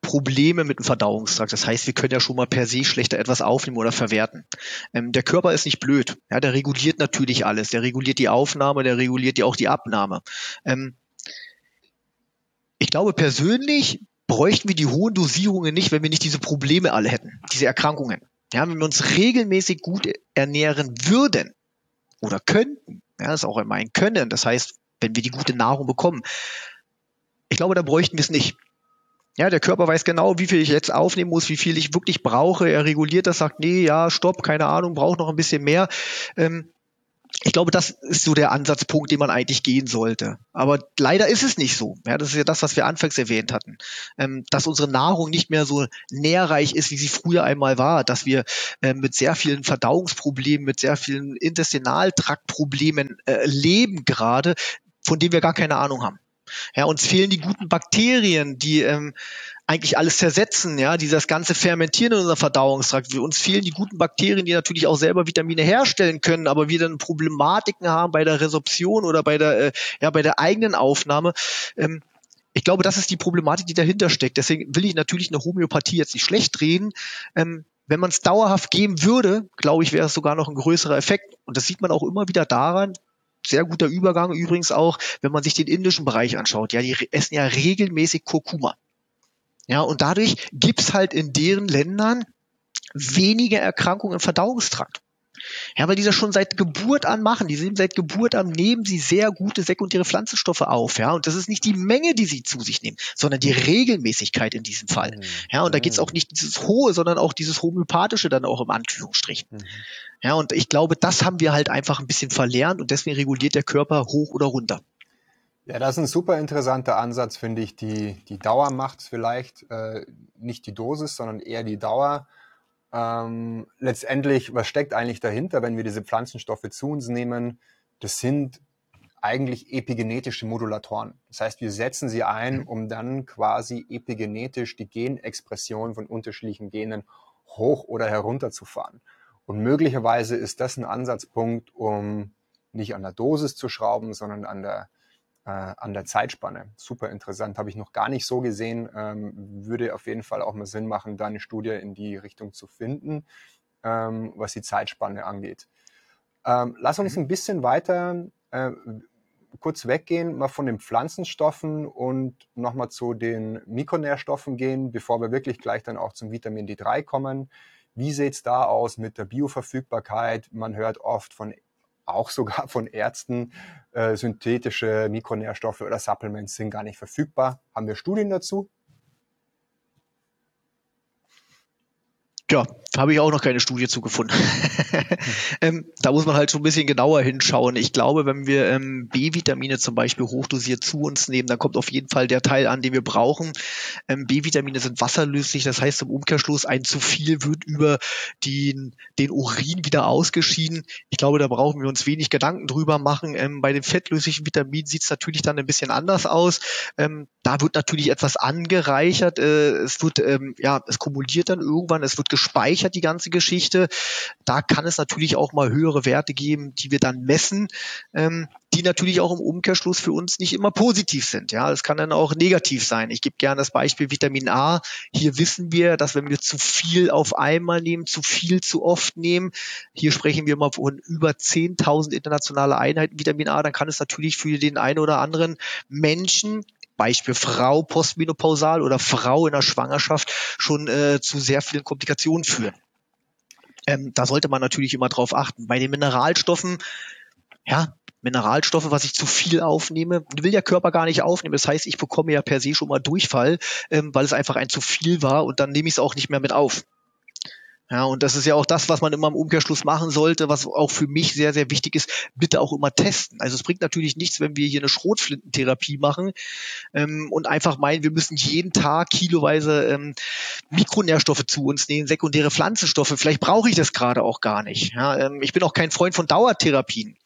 Probleme mit dem Verdauungstrakt. Das heißt, wir können ja schon mal per se schlechter etwas aufnehmen oder verwerten. Ähm, der Körper ist nicht blöd. Ja, der reguliert natürlich alles. Der reguliert die Aufnahme, der reguliert ja auch die Abnahme. Ähm, ich glaube persönlich bräuchten wir die hohen Dosierungen nicht, wenn wir nicht diese Probleme alle hätten, diese Erkrankungen. Ja, wenn wir uns regelmäßig gut ernähren würden oder könnten, ja, das ist auch immer ein Können. Das heißt, wenn wir die gute Nahrung bekommen, ich glaube, da bräuchten wir es nicht. Ja, der Körper weiß genau, wie viel ich jetzt aufnehmen muss, wie viel ich wirklich brauche. Er reguliert das, sagt, nee, ja, stopp, keine Ahnung, braucht noch ein bisschen mehr. Ähm, ich glaube, das ist so der Ansatzpunkt, den man eigentlich gehen sollte. Aber leider ist es nicht so. Ja, das ist ja das, was wir anfangs erwähnt hatten. Ähm, dass unsere Nahrung nicht mehr so nährreich ist, wie sie früher einmal war. Dass wir äh, mit sehr vielen Verdauungsproblemen, mit sehr vielen Intestinaltraktproblemen äh, leben gerade, von denen wir gar keine Ahnung haben. Ja, uns fehlen die guten Bakterien, die ähm, eigentlich alles zersetzen, ja, die das ganze fermentieren in unserem Verdauungstrakt. Wir, uns fehlen die guten Bakterien, die natürlich auch selber Vitamine herstellen können, aber wir dann Problematiken haben bei der Resorption oder bei der, äh, ja, bei der eigenen Aufnahme. Ähm, ich glaube, das ist die Problematik, die dahinter steckt. Deswegen will ich natürlich eine Homöopathie jetzt nicht schlecht reden. Ähm, wenn man es dauerhaft geben würde, glaube ich, wäre es sogar noch ein größerer Effekt. Und das sieht man auch immer wieder daran, sehr guter Übergang übrigens auch, wenn man sich den indischen Bereich anschaut. Ja, die essen ja regelmäßig Kurkuma. Ja, und dadurch gibt's halt in deren Ländern weniger Erkrankungen im Verdauungstrakt. Ja, weil die das schon seit Geburt an machen. Die sind seit Geburt an nehmen sie sehr gute sekundäre Pflanzenstoffe auf. Ja, und das ist nicht die Menge, die sie zu sich nehmen, sondern die Regelmäßigkeit in diesem Fall. Mhm. Ja, und da geht's auch nicht dieses hohe, sondern auch dieses homöopathische dann auch im Anführungsstrichen. Mhm. Ja, und ich glaube, das haben wir halt einfach ein bisschen verlernt und deswegen reguliert der Körper hoch oder runter. Ja, das ist ein super interessanter Ansatz, finde ich. Die, die Dauer macht vielleicht, äh, nicht die Dosis, sondern eher die Dauer. Ähm, letztendlich, was steckt eigentlich dahinter, wenn wir diese Pflanzenstoffe zu uns nehmen? Das sind eigentlich epigenetische Modulatoren. Das heißt, wir setzen sie ein, um dann quasi epigenetisch die Genexpression von unterschiedlichen Genen hoch oder herunter zu fahren. Und möglicherweise ist das ein Ansatzpunkt, um nicht an der Dosis zu schrauben, sondern an der, äh, an der Zeitspanne. Super interessant, habe ich noch gar nicht so gesehen. Ähm, würde auf jeden Fall auch mal Sinn machen, da eine Studie in die Richtung zu finden, ähm, was die Zeitspanne angeht. Ähm, lass uns mhm. ein bisschen weiter äh, kurz weggehen, mal von den Pflanzenstoffen und nochmal zu den Mikronährstoffen gehen, bevor wir wirklich gleich dann auch zum Vitamin D3 kommen. Wie sieht es da aus mit der Bioverfügbarkeit? Man hört oft von auch sogar von Ärzten, äh, synthetische Mikronährstoffe oder Supplements sind gar nicht verfügbar. Haben wir Studien dazu? Ja, habe ich auch noch keine Studie zugefunden. ähm, da muss man halt schon ein bisschen genauer hinschauen. Ich glaube, wenn wir ähm, B-Vitamine zum Beispiel hochdosiert zu uns nehmen, dann kommt auf jeden Fall der Teil an, den wir brauchen. Ähm, B-Vitamine sind wasserlöslich, das heißt im Umkehrschluss, ein zu viel wird über den, den Urin wieder ausgeschieden. Ich glaube, da brauchen wir uns wenig Gedanken drüber machen. Ähm, bei den fettlöslichen Vitaminen sieht es natürlich dann ein bisschen anders aus. Ähm, da wird natürlich etwas angereichert. Äh, es wird, ähm, ja, es kumuliert dann irgendwann, es wird gespeichert, die ganze Geschichte. Da kann es natürlich auch mal höhere Werte geben, die wir dann messen, ähm, die natürlich auch im Umkehrschluss für uns nicht immer positiv sind. Ja, es kann dann auch negativ sein. Ich gebe gerne das Beispiel Vitamin A. Hier wissen wir, dass wenn wir zu viel auf einmal nehmen, zu viel zu oft nehmen, hier sprechen wir mal von über 10.000 internationale Einheiten Vitamin A, dann kann es natürlich für den einen oder anderen Menschen Beispiel Frau postmenopausal oder Frau in der Schwangerschaft schon äh, zu sehr vielen Komplikationen führen. Ähm, da sollte man natürlich immer drauf achten. Bei den Mineralstoffen, ja, Mineralstoffe, was ich zu viel aufnehme, will der Körper gar nicht aufnehmen. Das heißt, ich bekomme ja per se schon mal Durchfall, ähm, weil es einfach ein zu viel war und dann nehme ich es auch nicht mehr mit auf. Ja, und das ist ja auch das, was man immer im Umkehrschluss machen sollte, was auch für mich sehr, sehr wichtig ist, bitte auch immer testen. Also es bringt natürlich nichts, wenn wir hier eine Schrotflintentherapie machen ähm, und einfach meinen, wir müssen jeden Tag kiloweise ähm, Mikronährstoffe zu uns nehmen, sekundäre Pflanzenstoffe. Vielleicht brauche ich das gerade auch gar nicht. Ja, ähm, ich bin auch kein Freund von Dauertherapien.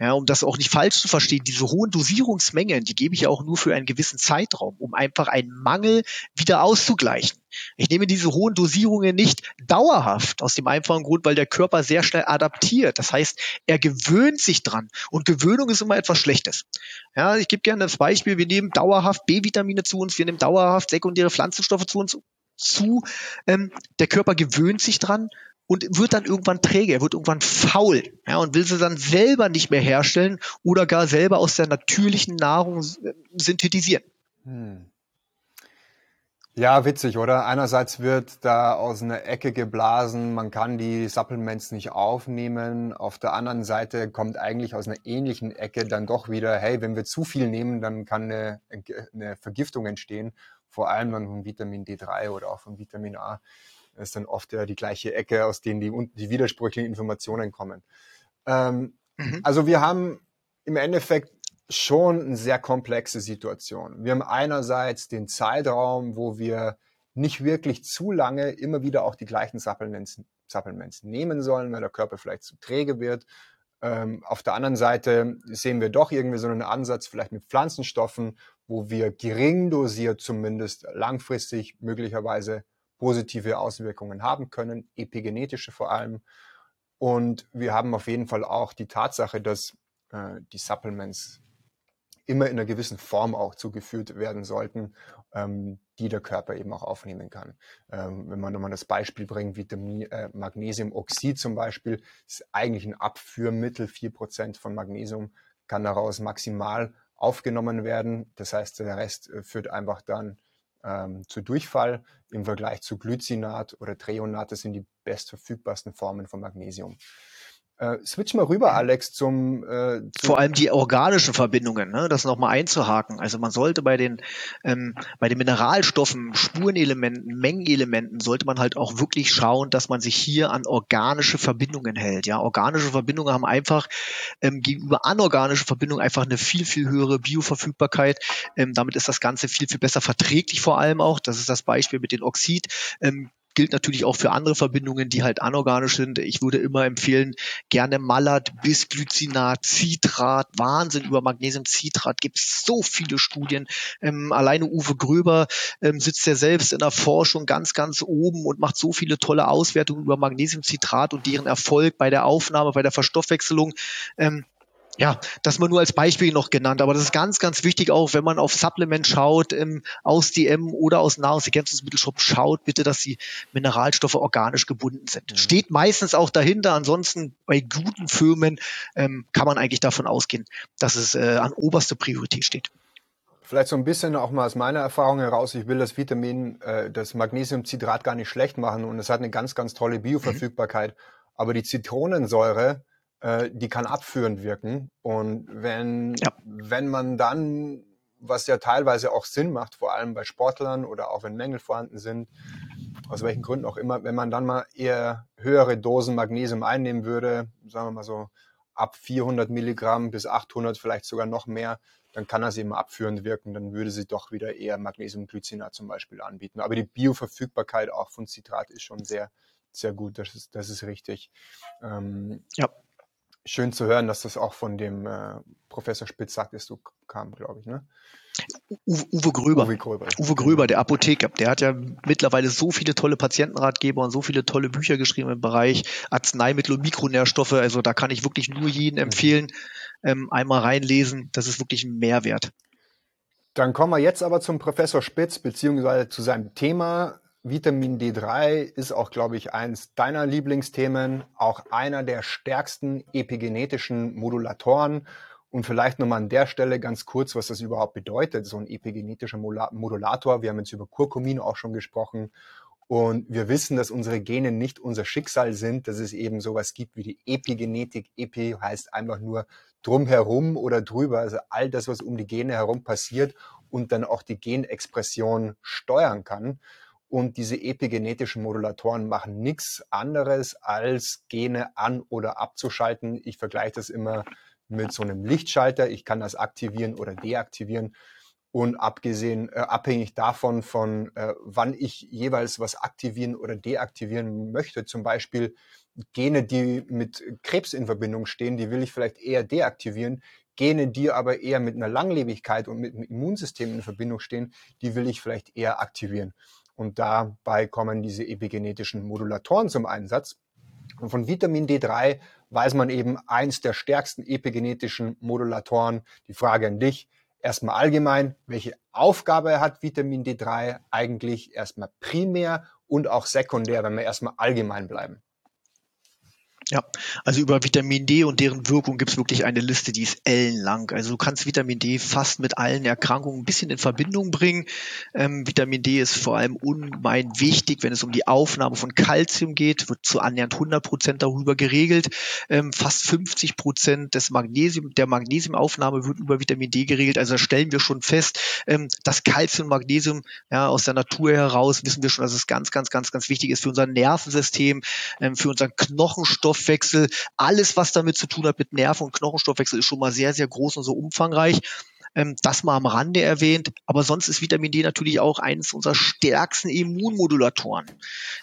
Ja, um das auch nicht falsch zu verstehen, diese hohen Dosierungsmengen, die gebe ich ja auch nur für einen gewissen Zeitraum, um einfach einen Mangel wieder auszugleichen. Ich nehme diese hohen Dosierungen nicht dauerhaft aus dem einfachen Grund, weil der Körper sehr schnell adaptiert. Das heißt, er gewöhnt sich dran und Gewöhnung ist immer etwas Schlechtes. Ja, ich gebe gerne das Beispiel, wir nehmen dauerhaft B-Vitamine zu uns, wir nehmen dauerhaft sekundäre Pflanzenstoffe zu uns zu. Ähm, der Körper gewöhnt sich dran und wird dann irgendwann träge, er wird irgendwann faul ja, und will sie dann selber nicht mehr herstellen oder gar selber aus der natürlichen Nahrung synthetisieren. Hm. Ja, witzig, oder? Einerseits wird da aus einer Ecke geblasen, man kann die Supplements nicht aufnehmen. Auf der anderen Seite kommt eigentlich aus einer ähnlichen Ecke dann doch wieder, hey, wenn wir zu viel nehmen, dann kann eine, eine Vergiftung entstehen, vor allem dann von Vitamin D3 oder auch von Vitamin A. Das ist dann oft ja die gleiche Ecke, aus denen die, die widersprüchlichen Informationen kommen. Ähm, mhm. Also wir haben im Endeffekt schon eine sehr komplexe Situation. Wir haben einerseits den Zeitraum, wo wir nicht wirklich zu lange immer wieder auch die gleichen Supplements, Supplements nehmen sollen, weil der Körper vielleicht zu träge wird. Ähm, auf der anderen Seite sehen wir doch irgendwie so einen Ansatz vielleicht mit Pflanzenstoffen, wo wir gering dosiert zumindest langfristig möglicherweise positive Auswirkungen haben können, epigenetische vor allem. Und wir haben auf jeden Fall auch die Tatsache, dass äh, die Supplements immer in einer gewissen Form auch zugeführt werden sollten, ähm, die der Körper eben auch aufnehmen kann. Ähm, wenn man nochmal das Beispiel bringt, Vitamin, äh, Magnesiumoxid zum Beispiel, ist eigentlich ein Abführmittel, vier Prozent von Magnesium kann daraus maximal aufgenommen werden. Das heißt, der Rest äh, führt einfach dann ähm, zu Durchfall im Vergleich zu Glycinat oder Treonat. Das sind die bestverfügbarsten Formen von Magnesium. Äh, switch mal rüber, Alex, zum, äh, zum vor allem die organischen Verbindungen, ne? das nochmal einzuhaken. Also man sollte bei den ähm, bei den Mineralstoffen, Spurenelementen, Mengenelementen sollte man halt auch wirklich schauen, dass man sich hier an organische Verbindungen hält. Ja, organische Verbindungen haben einfach ähm, gegenüber anorganischen Verbindungen einfach eine viel viel höhere Bioverfügbarkeit. Ähm, damit ist das Ganze viel viel besser verträglich vor allem auch. Das ist das Beispiel mit den Oxid. Ähm, gilt natürlich auch für andere Verbindungen, die halt anorganisch sind. Ich würde immer empfehlen, gerne Malat, Bisglycinat, Citrat, Wahnsinn über Magnesiumcitrat, gibt so viele Studien. Ähm, alleine Uwe Gröber ähm, sitzt ja selbst in der Forschung ganz, ganz oben und macht so viele tolle Auswertungen über Magnesiumcitrat und deren Erfolg bei der Aufnahme, bei der Verstoffwechselung. Ähm, ja, das mal nur als Beispiel noch genannt, aber das ist ganz, ganz wichtig auch, wenn man auf Supplement schaut, ähm, aus DM oder aus Nahrungsergänzungsmittelshop schaut, bitte, dass die Mineralstoffe organisch gebunden sind. Mhm. Steht meistens auch dahinter, ansonsten bei guten Firmen ähm, kann man eigentlich davon ausgehen, dass es äh, an oberster Priorität steht. Vielleicht so ein bisschen auch mal aus meiner Erfahrung heraus, ich will das Vitamin, äh, das Magnesiumcitrat gar nicht schlecht machen und es hat eine ganz, ganz tolle Bioverfügbarkeit, mhm. aber die Zitronensäure, äh, die kann abführend wirken. Und wenn, ja. wenn man dann, was ja teilweise auch Sinn macht, vor allem bei Sportlern oder auch wenn Mängel vorhanden sind, aus welchen Gründen auch immer, wenn man dann mal eher höhere Dosen Magnesium einnehmen würde, sagen wir mal so ab 400 Milligramm bis 800, vielleicht sogar noch mehr, dann kann das eben abführend wirken, dann würde sie doch wieder eher Magnesiumglycinat zum Beispiel anbieten. Aber die Bioverfügbarkeit auch von Citrat ist schon sehr, sehr gut, das ist, das ist richtig. Ähm, ja. Schön zu hören, dass das auch von dem äh, Professor Spitz sagt, ist du kam, glaube ich, ne? Uwe Gröber. Uwe Gröber. Uwe Gröber, der Apotheker. Der hat ja mittlerweile so viele tolle Patientenratgeber und so viele tolle Bücher geschrieben im Bereich Arzneimittel und Mikronährstoffe. Also da kann ich wirklich nur jeden mhm. empfehlen, ähm, einmal reinlesen. Das ist wirklich ein Mehrwert. Dann kommen wir jetzt aber zum Professor Spitz, beziehungsweise zu seinem Thema. Vitamin D3 ist auch, glaube ich, eins deiner Lieblingsthemen, auch einer der stärksten epigenetischen Modulatoren und vielleicht nochmal an der Stelle ganz kurz, was das überhaupt bedeutet, so ein epigenetischer Modulator. Wir haben jetzt über Curcumin auch schon gesprochen. Und wir wissen, dass unsere Gene nicht unser Schicksal sind, dass es eben sowas gibt wie die Epigenetik. Epi heißt einfach nur drumherum oder drüber, also all das, was um die Gene herum passiert und dann auch die Genexpression steuern kann. Und diese epigenetischen Modulatoren machen nichts anderes, als Gene an- oder abzuschalten. Ich vergleiche das immer mit so einem Lichtschalter. Ich kann das aktivieren oder deaktivieren. Und abgesehen, äh, abhängig davon, von äh, wann ich jeweils was aktivieren oder deaktivieren möchte, zum Beispiel Gene, die mit Krebs in Verbindung stehen, die will ich vielleicht eher deaktivieren. Gene, die aber eher mit einer Langlebigkeit und mit dem Immunsystem in Verbindung stehen, die will ich vielleicht eher aktivieren. Und dabei kommen diese epigenetischen Modulatoren zum Einsatz. Und von Vitamin D3 weiß man eben eins der stärksten epigenetischen Modulatoren. Die Frage an dich, erstmal allgemein, welche Aufgabe hat Vitamin D3 eigentlich erstmal primär und auch sekundär, wenn wir erstmal allgemein bleiben? Ja, also über Vitamin D und deren Wirkung gibt es wirklich eine Liste, die ist ellenlang. Also du kannst Vitamin D fast mit allen Erkrankungen ein bisschen in Verbindung bringen. Ähm, Vitamin D ist vor allem ungemein wichtig, wenn es um die Aufnahme von Kalzium geht, wird zu annähernd 100 Prozent darüber geregelt. Ähm, fast 50 Prozent des Magnesium, der Magnesiumaufnahme wird über Vitamin D geregelt. Also da stellen wir schon fest, ähm, dass Kalzium und Magnesium ja, aus der Natur heraus wissen wir schon, dass es ganz, ganz, ganz, ganz wichtig ist für unser Nervensystem, ähm, für unseren Knochenstoff Knochenstoffwechsel, alles, was damit zu tun hat mit Nerven und Knochenstoffwechsel, ist schon mal sehr, sehr groß und so umfangreich. Ähm, das mal am Rande erwähnt. Aber sonst ist Vitamin D natürlich auch eines unserer stärksten Immunmodulatoren.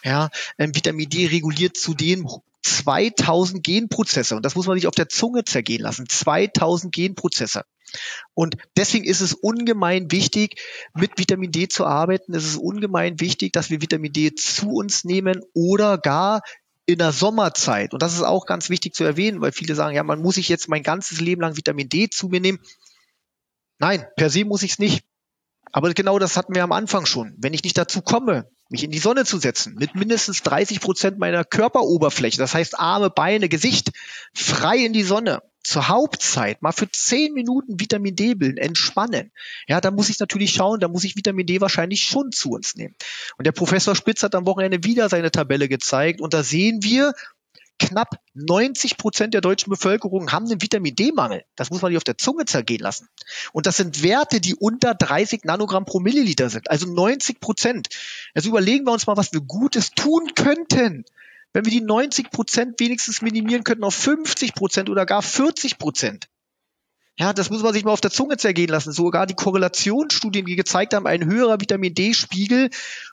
Ja, ähm, Vitamin D reguliert zudem 2000 Genprozesse und das muss man sich auf der Zunge zergehen lassen. 2000 Genprozesse. Und deswegen ist es ungemein wichtig, mit Vitamin D zu arbeiten. Es ist ungemein wichtig, dass wir Vitamin D zu uns nehmen oder gar in der Sommerzeit, und das ist auch ganz wichtig zu erwähnen, weil viele sagen, ja, man muss sich jetzt mein ganzes Leben lang Vitamin D zu mir nehmen. Nein, per se muss ich es nicht. Aber genau das hatten wir am Anfang schon. Wenn ich nicht dazu komme, mich in die Sonne zu setzen, mit mindestens 30 Prozent meiner Körperoberfläche, das heißt Arme, Beine, Gesicht, frei in die Sonne, zur Hauptzeit mal für zehn Minuten Vitamin D bilden, entspannen. Ja, da muss ich natürlich schauen, da muss ich Vitamin D wahrscheinlich schon zu uns nehmen. Und der Professor Spitz hat am Wochenende wieder seine Tabelle gezeigt und da sehen wir, knapp 90 Prozent der deutschen Bevölkerung haben einen Vitamin D-Mangel. Das muss man sich auf der Zunge zergehen lassen. Und das sind Werte, die unter 30 Nanogramm pro Milliliter sind. Also 90 Prozent. Also überlegen wir uns mal, was wir Gutes tun könnten, wenn wir die 90 Prozent wenigstens minimieren könnten auf 50 Prozent oder gar 40 Prozent. Ja, das muss man sich mal auf der Zunge zergehen lassen. Sogar die Korrelationsstudien, die gezeigt haben, ein höherer Vitamin D-Spiegel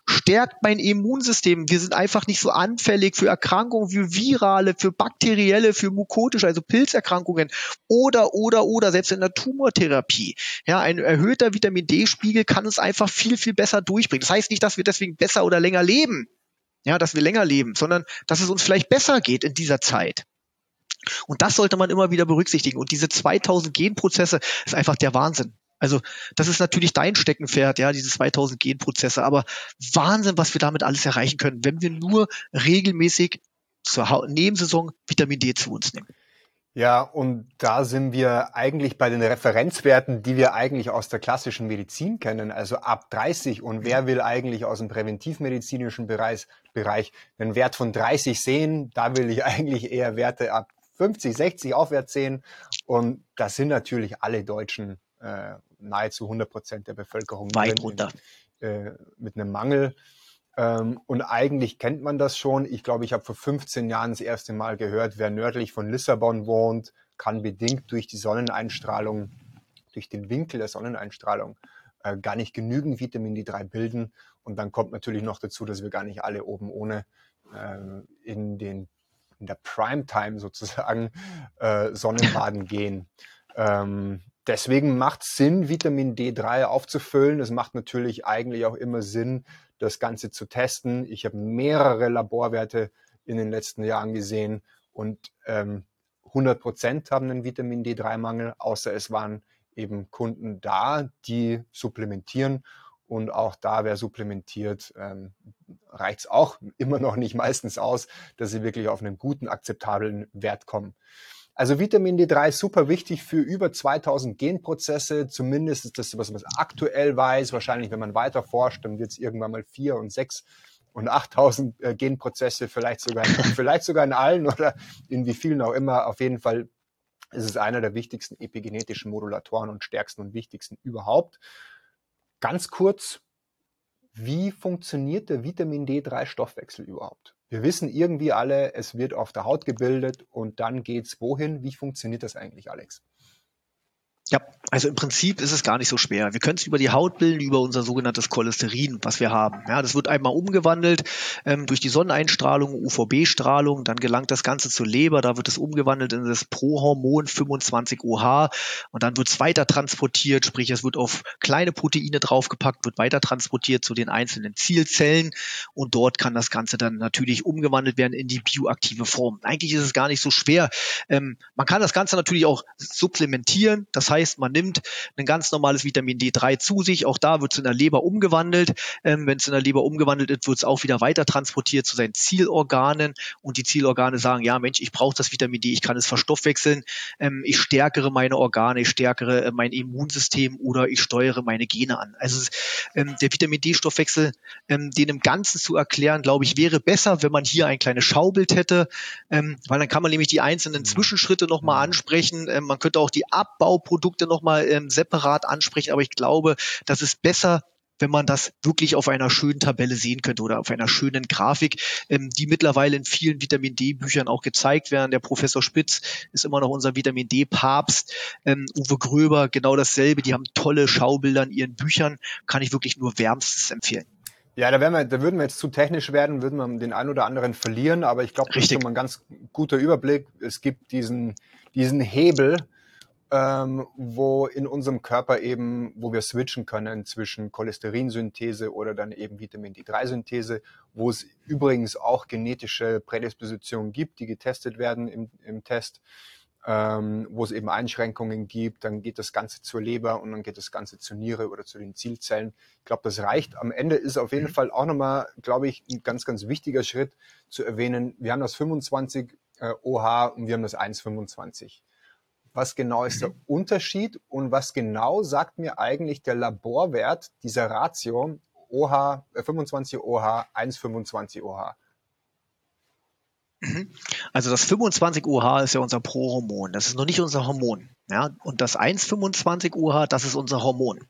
stärkt mein Immunsystem. Wir sind einfach nicht so anfällig für Erkrankungen, für virale, für bakterielle, für mukotische, also Pilzerkrankungen oder, oder, oder, selbst in der Tumortherapie. Ja, ein erhöhter Vitamin D-Spiegel kann uns einfach viel, viel besser durchbringen. Das heißt nicht, dass wir deswegen besser oder länger leben ja, dass wir länger leben, sondern dass es uns vielleicht besser geht in dieser Zeit. Und das sollte man immer wieder berücksichtigen. Und diese 2000 Genprozesse ist einfach der Wahnsinn. Also das ist natürlich dein Steckenpferd, ja, diese 2000 Genprozesse. Aber Wahnsinn, was wir damit alles erreichen können, wenn wir nur regelmäßig zur Nebensaison Vitamin D zu uns nehmen. Ja, und da sind wir eigentlich bei den Referenzwerten, die wir eigentlich aus der klassischen Medizin kennen, also ab 30. Und wer will eigentlich aus dem präventivmedizinischen Bereich, Bereich einen Wert von 30 sehen? Da will ich eigentlich eher Werte ab 50, 60 aufwärts sehen. Und das sind natürlich alle Deutschen, äh, nahezu 100 Prozent der Bevölkerung. Weit runter. Äh, mit einem Mangel. Ähm, und eigentlich kennt man das schon. Ich glaube, ich habe vor 15 Jahren das erste Mal gehört, wer nördlich von Lissabon wohnt, kann bedingt durch die Sonneneinstrahlung, durch den Winkel der Sonneneinstrahlung äh, gar nicht genügend Vitamin D3 bilden. Und dann kommt natürlich noch dazu, dass wir gar nicht alle oben ohne äh, in den in der Primetime sozusagen äh, Sonnenbaden gehen. Ähm, deswegen macht es Sinn, Vitamin D3 aufzufüllen. Es macht natürlich eigentlich auch immer Sinn, das Ganze zu testen. Ich habe mehrere Laborwerte in den letzten Jahren gesehen und ähm, 100 Prozent haben einen Vitamin D3-Mangel, außer es waren eben Kunden da, die supplementieren. Und auch da, wer supplementiert, ähm, reicht es auch immer noch nicht meistens aus, dass sie wirklich auf einen guten, akzeptablen Wert kommen. Also Vitamin D3 ist super wichtig für über 2000 Genprozesse. Zumindest ist das, was man aktuell weiß. Wahrscheinlich, wenn man weiter forscht, dann wird es irgendwann mal vier und sechs und 8000 äh, Genprozesse, vielleicht sogar, vielleicht sogar in allen oder in wie vielen auch immer. Auf jeden Fall ist es einer der wichtigsten epigenetischen Modulatoren und stärksten und wichtigsten überhaupt. Ganz kurz, wie funktioniert der Vitamin D3-Stoffwechsel überhaupt? Wir wissen irgendwie alle, es wird auf der Haut gebildet und dann geht's wohin? Wie funktioniert das eigentlich, Alex? Ja, also im Prinzip ist es gar nicht so schwer. Wir können es über die Haut bilden, über unser sogenanntes Cholesterin, was wir haben. Ja, das wird einmal umgewandelt ähm, durch die Sonneneinstrahlung, UVB-Strahlung, dann gelangt das Ganze zur Leber, da wird es umgewandelt in das Prohormon 25OH und dann wird es weiter transportiert, sprich es wird auf kleine Proteine draufgepackt, wird weiter transportiert zu den einzelnen Zielzellen und dort kann das Ganze dann natürlich umgewandelt werden in die bioaktive Form. Eigentlich ist es gar nicht so schwer. Ähm, man kann das Ganze natürlich auch supplementieren, das heißt, heißt, man nimmt ein ganz normales Vitamin D3 zu sich. Auch da wird es in der Leber umgewandelt. Ähm, Wenn es in der Leber umgewandelt wird, wird es auch wieder weiter transportiert zu seinen Zielorganen. Und die Zielorgane sagen, ja Mensch, ich brauche das Vitamin D, ich kann es verstoffwechseln. Ähm, ich stärkere meine Organe, ich stärkere äh, mein Immunsystem oder ich steuere meine Gene an. Also ähm, der Vitamin D-Stoffwechsel, ähm, den im Ganzen zu erklären, glaube ich, wäre besser, wenn man hier ein kleines Schaubild hätte, ähm, weil dann kann man nämlich die einzelnen Zwischenschritte nochmal ansprechen. Ähm, man könnte auch die Abbauprodukte Produkte nochmal ähm, separat ansprechen, aber ich glaube, das ist besser, wenn man das wirklich auf einer schönen Tabelle sehen könnte oder auf einer schönen Grafik, ähm, die mittlerweile in vielen Vitamin D-Büchern auch gezeigt werden. Der Professor Spitz ist immer noch unser Vitamin D-Papst. Ähm, Uwe Gröber, genau dasselbe. Die haben tolle Schaubilder in ihren Büchern. Kann ich wirklich nur wärmstens empfehlen. Ja, da, wären wir, da würden wir jetzt zu technisch werden, würden wir den einen oder anderen verlieren, aber ich glaube, das ist schon mal ein ganz guter Überblick. Es gibt diesen, diesen Hebel, ähm, wo in unserem Körper eben, wo wir switchen können zwischen Cholesterinsynthese oder dann eben Vitamin D3-Synthese, wo es übrigens auch genetische Prädispositionen gibt, die getestet werden im, im Test, ähm, wo es eben Einschränkungen gibt, dann geht das Ganze zur Leber und dann geht das Ganze zur Niere oder zu den Zielzellen. Ich glaube, das reicht. Am Ende ist auf jeden mhm. Fall auch nochmal, glaube ich, ein ganz, ganz wichtiger Schritt zu erwähnen. Wir haben das 25 äh, OH und wir haben das 1,25 was genau ist der mhm. Unterschied und was genau sagt mir eigentlich der Laborwert dieser Ratio OH, 25 OH, 1,25 OH? Also das 25 OH ist ja unser Prohormon. Das ist noch nicht unser Hormon. Ja, und das 1,25 OH, das ist unser Hormon.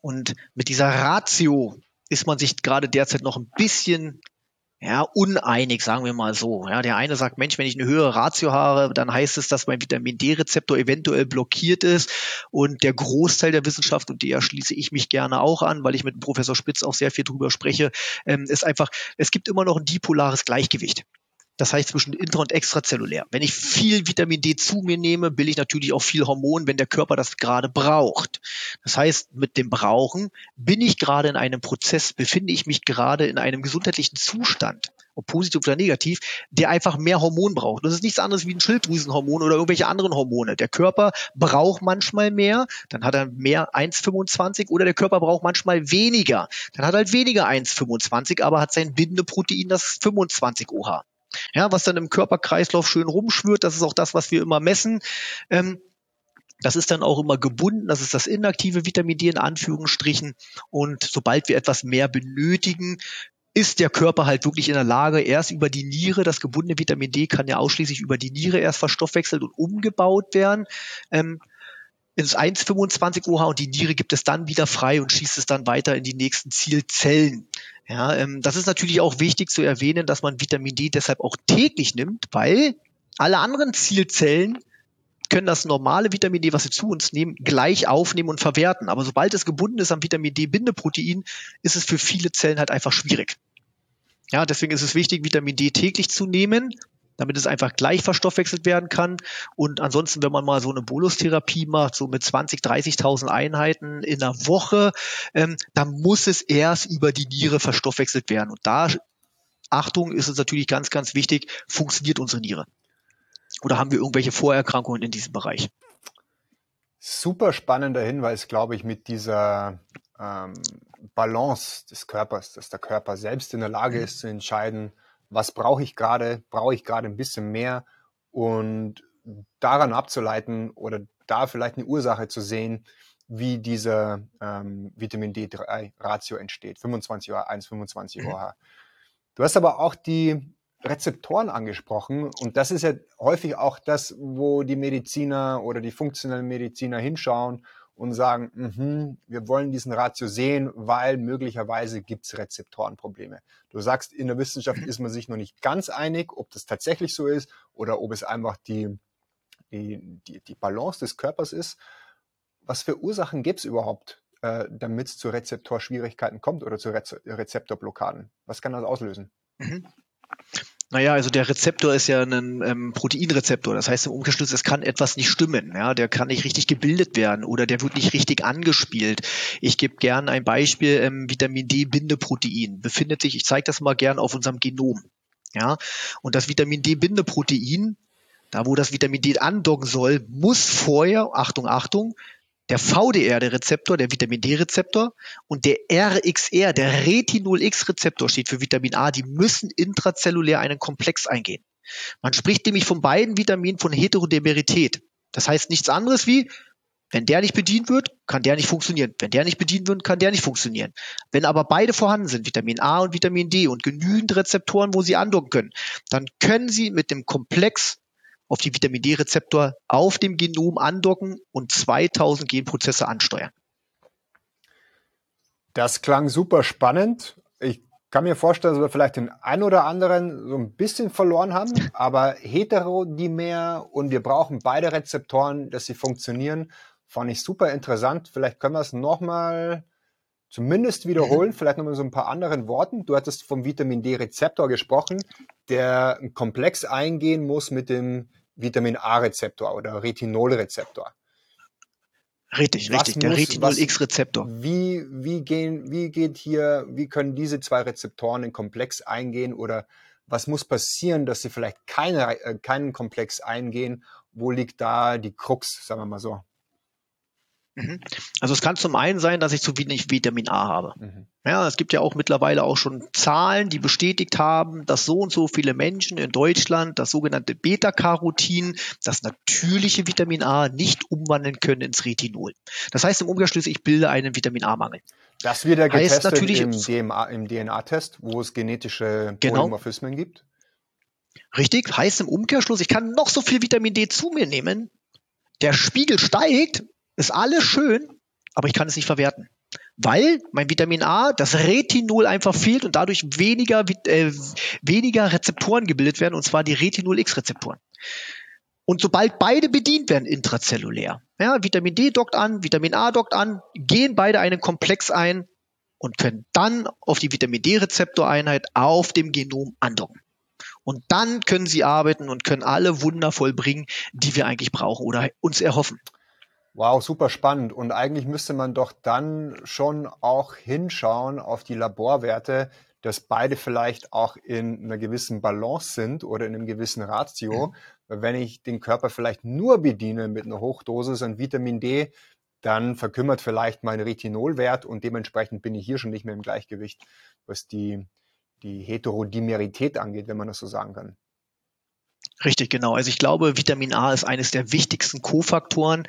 Und mit dieser Ratio ist man sich gerade derzeit noch ein bisschen ja, uneinig, sagen wir mal so. Ja, der eine sagt, Mensch, wenn ich eine höhere Ratio habe, dann heißt es, dass mein Vitamin D-Rezeptor eventuell blockiert ist. Und der Großteil der Wissenschaft, und der schließe ich mich gerne auch an, weil ich mit Professor Spitz auch sehr viel drüber spreche, ähm, ist einfach, es gibt immer noch ein dipolares Gleichgewicht. Das heißt zwischen intra- und extrazellulär. Wenn ich viel Vitamin D zu mir nehme, will ich natürlich auch viel Hormon, wenn der Körper das gerade braucht. Das heißt, mit dem Brauchen bin ich gerade in einem Prozess, befinde ich mich gerade in einem gesundheitlichen Zustand, ob positiv oder negativ, der einfach mehr Hormon braucht. Das ist nichts anderes wie ein Schilddrüsenhormon oder irgendwelche anderen Hormone. Der Körper braucht manchmal mehr, dann hat er mehr 1,25 oder der Körper braucht manchmal weniger. Dann hat er halt weniger 1,25, aber hat sein Bindeprotein das 25 OH. Ja, was dann im Körperkreislauf schön rumschwört, das ist auch das, was wir immer messen. Ähm, das ist dann auch immer gebunden, das ist das inaktive Vitamin D in Anführungsstrichen. Und sobald wir etwas mehr benötigen, ist der Körper halt wirklich in der Lage, erst über die Niere, das gebundene Vitamin D kann ja ausschließlich über die Niere erst verstoffwechselt und umgebaut werden. Ähm, ins 1,25 OH und die Niere gibt es dann wieder frei und schießt es dann weiter in die nächsten Zielzellen. Ja, ähm, das ist natürlich auch wichtig zu erwähnen, dass man Vitamin D deshalb auch täglich nimmt, weil alle anderen Zielzellen können das normale Vitamin D, was sie zu uns nehmen, gleich aufnehmen und verwerten. Aber sobald es gebunden ist am Vitamin D-Bindeprotein, ist es für viele Zellen halt einfach schwierig. Ja, deswegen ist es wichtig, Vitamin D täglich zu nehmen, damit es einfach gleich verstoffwechselt werden kann. Und ansonsten, wenn man mal so eine Bolustherapie macht, so mit 20, 30.000 Einheiten in einer Woche, ähm, dann muss es erst über die Niere verstoffwechselt werden. Und da, Achtung, ist es natürlich ganz, ganz wichtig, funktioniert unsere Niere. Oder haben wir irgendwelche Vorerkrankungen in diesem Bereich? Super spannender Hinweis, glaube ich, mit dieser ähm, Balance des Körpers, dass der Körper selbst in der Lage mhm. ist zu entscheiden, was brauche ich gerade, brauche ich gerade ein bisschen mehr und daran abzuleiten oder da vielleicht eine Ursache zu sehen, wie dieser ähm, Vitamin D3-Ratio entsteht. 25 Uhr 1, 25 Uhr. Mhm. Du hast aber auch die Rezeptoren angesprochen und das ist ja häufig auch das, wo die Mediziner oder die funktionellen Mediziner hinschauen und sagen, mh, wir wollen diesen Ratio sehen, weil möglicherweise gibt es Rezeptorenprobleme. Du sagst, in der Wissenschaft ist man sich noch nicht ganz einig, ob das tatsächlich so ist oder ob es einfach die, die, die, die Balance des Körpers ist. Was für Ursachen gibt es überhaupt, äh, damit es zu Rezeptorschwierigkeiten kommt oder zu Reze Rezeptorblockaden? Was kann das auslösen? Mhm. Naja, also der Rezeptor ist ja ein ähm, Proteinrezeptor. Das heißt im Umkehrschluss, es kann etwas nicht stimmen. Ja, der kann nicht richtig gebildet werden oder der wird nicht richtig angespielt. Ich gebe gern ein Beispiel, ähm, Vitamin D-Bindeprotein befindet sich, ich zeige das mal gern auf unserem Genom. Ja, und das Vitamin D-Bindeprotein, da wo das Vitamin D andocken soll, muss vorher, Achtung, Achtung, der VDR, der Rezeptor, der Vitamin D-Rezeptor und der RXR, der Retinol-X-Rezeptor steht für Vitamin A, die müssen intrazellulär einen Komplex eingehen. Man spricht nämlich von beiden Vitaminen von Heterodemerität. Das heißt nichts anderes wie, wenn der nicht bedient wird, kann der nicht funktionieren. Wenn der nicht bedient wird, kann der nicht funktionieren. Wenn aber beide vorhanden sind, Vitamin A und Vitamin D und genügend Rezeptoren, wo sie andocken können, dann können sie mit dem Komplex auf die Vitamin D-Rezeptor auf dem Genom andocken und 2000 Genprozesse ansteuern. Das klang super spannend. Ich kann mir vorstellen, dass wir vielleicht den einen oder anderen so ein bisschen verloren haben, aber heterodimer und wir brauchen beide Rezeptoren, dass sie funktionieren, fand ich super interessant. Vielleicht können wir es nochmal zumindest wiederholen, mhm. vielleicht nochmal so ein paar anderen Worten. Du hattest vom Vitamin D-Rezeptor gesprochen, der Komplex eingehen muss mit dem Vitamin A-Rezeptor oder Retinol-Rezeptor. Richtig, was richtig, der Retinol-X-Rezeptor. Wie, wie, gehen, wie geht hier, wie können diese zwei Rezeptoren in Komplex eingehen oder was muss passieren, dass sie vielleicht keine, äh, keinen Komplex eingehen? Wo liegt da die Krux, sagen wir mal so? Mhm. Also es kann zum einen sein, dass ich zu wenig Vitamin A habe. Mhm. Ja, es gibt ja auch mittlerweile auch schon Zahlen, die bestätigt haben, dass so und so viele Menschen in Deutschland das sogenannte Beta-Carotin, das natürliche Vitamin A, nicht umwandeln können ins Retinol. Das heißt im Umkehrschluss, ich bilde einen Vitamin A-Mangel. Das wird ja getestet natürlich, im, im DNA-Test, wo es genetische genau, Polymorphismen gibt. Richtig, heißt im Umkehrschluss, ich kann noch so viel Vitamin D zu mir nehmen, der Spiegel steigt, ist alles schön, aber ich kann es nicht verwerten. Weil mein Vitamin A, das Retinol einfach fehlt und dadurch weniger, äh, weniger Rezeptoren gebildet werden, und zwar die Retinol-X-Rezeptoren. Und sobald beide bedient werden intrazellulär, ja, Vitamin D dockt an, Vitamin A dockt an, gehen beide einen Komplex ein und können dann auf die Vitamin D-Rezeptoreinheit auf dem Genom andocken. Und dann können sie arbeiten und können alle Wunder vollbringen, die wir eigentlich brauchen oder uns erhoffen. Wow, super spannend. Und eigentlich müsste man doch dann schon auch hinschauen auf die Laborwerte, dass beide vielleicht auch in einer gewissen Balance sind oder in einem gewissen Ratio. Mhm. Wenn ich den Körper vielleicht nur bediene mit einer Hochdosis an Vitamin D, dann verkümmert vielleicht mein Retinolwert und dementsprechend bin ich hier schon nicht mehr im Gleichgewicht, was die, die Heterodimerität angeht, wenn man das so sagen kann. Richtig, genau. Also ich glaube, Vitamin A ist eines der wichtigsten Kofaktoren,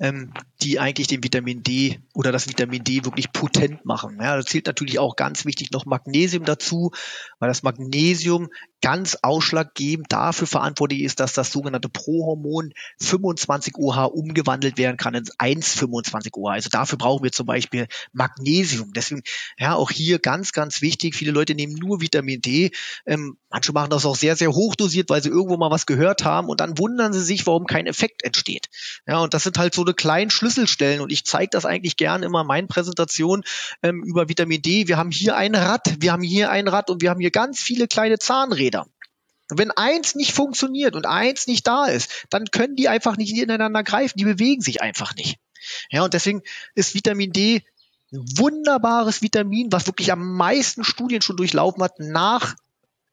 ähm, die eigentlich den Vitamin D oder das Vitamin D wirklich potent machen. Ja, da zählt natürlich auch ganz wichtig noch Magnesium dazu, weil das Magnesium ganz ausschlaggebend dafür verantwortlich ist, dass das sogenannte Prohormon 25 OH umgewandelt werden kann ins 1,25 OH. Also dafür brauchen wir zum Beispiel Magnesium. Deswegen, ja, auch hier ganz, ganz wichtig. Viele Leute nehmen nur Vitamin D. Ähm, manche machen das auch sehr, sehr hochdosiert, weil sie irgendwo mal was gehört haben und dann wundern sie sich, warum kein Effekt entsteht. Ja, und das sind halt so eine kleinen Schlüsselstellen und ich zeige das eigentlich gerne immer in meinen Präsentationen ähm, über Vitamin D. Wir haben hier ein Rad, wir haben hier ein Rad und wir haben hier ganz viele kleine Zahnräder. Und wenn eins nicht funktioniert und eins nicht da ist, dann können die einfach nicht ineinander greifen, die bewegen sich einfach nicht. Ja, und deswegen ist Vitamin D ein wunderbares Vitamin, was wirklich am meisten Studien schon durchlaufen hat nach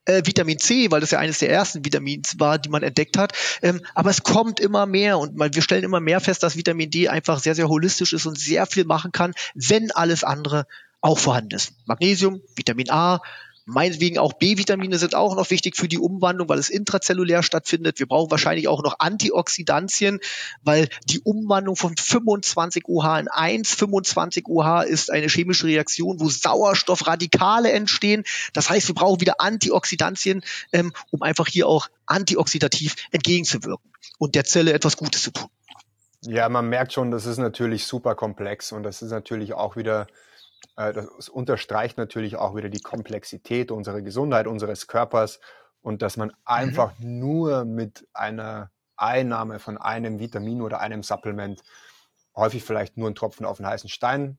äh, Vitamin C, weil das ja eines der ersten Vitamins war, die man entdeckt hat. Ähm, aber es kommt immer mehr und man, wir stellen immer mehr fest, dass Vitamin D einfach sehr, sehr holistisch ist und sehr viel machen kann, wenn alles andere auch vorhanden ist. Magnesium, Vitamin A, Meinetwegen auch B-Vitamine sind auch noch wichtig für die Umwandlung, weil es intrazellulär stattfindet. Wir brauchen wahrscheinlich auch noch Antioxidantien, weil die Umwandlung von 25 OH in 1, 25 OH ist eine chemische Reaktion, wo Sauerstoffradikale entstehen. Das heißt, wir brauchen wieder Antioxidantien, ähm, um einfach hier auch antioxidativ entgegenzuwirken und der Zelle etwas Gutes zu tun. Ja, man merkt schon, das ist natürlich super komplex und das ist natürlich auch wieder das unterstreicht natürlich auch wieder die Komplexität unserer Gesundheit, unseres Körpers und dass man mhm. einfach mhm. nur mit einer Einnahme von einem Vitamin oder einem Supplement häufig vielleicht nur einen Tropfen auf den heißen Stein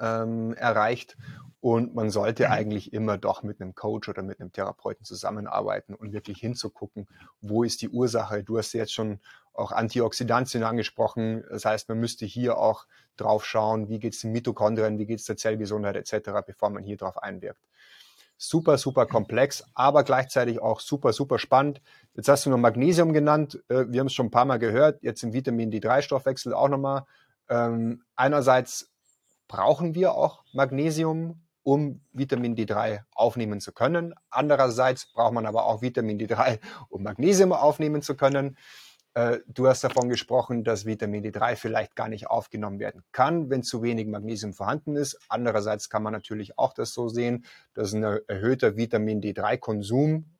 ähm, erreicht. Und man sollte mhm. eigentlich immer doch mit einem Coach oder mit einem Therapeuten zusammenarbeiten und wirklich hinzugucken, wo ist die Ursache. Du hast jetzt schon auch Antioxidantien angesprochen. Das heißt, man müsste hier auch drauf schauen, wie geht es den Mitochondrien, wie geht es der Zellgesundheit etc., bevor man hier drauf einwirkt. Super, super komplex, aber gleichzeitig auch super, super spannend. Jetzt hast du noch Magnesium genannt. Äh, wir haben es schon ein paar Mal gehört. Jetzt im Vitamin D3-Stoffwechsel auch nochmal. Ähm, einerseits brauchen wir auch Magnesium, um Vitamin D3 aufnehmen zu können. Andererseits braucht man aber auch Vitamin D3, um Magnesium aufnehmen zu können. Äh, du hast davon gesprochen, dass Vitamin D3 vielleicht gar nicht aufgenommen werden kann, wenn zu wenig Magnesium vorhanden ist. Andererseits kann man natürlich auch das so sehen, dass ein erhöhter Vitamin D3-Konsum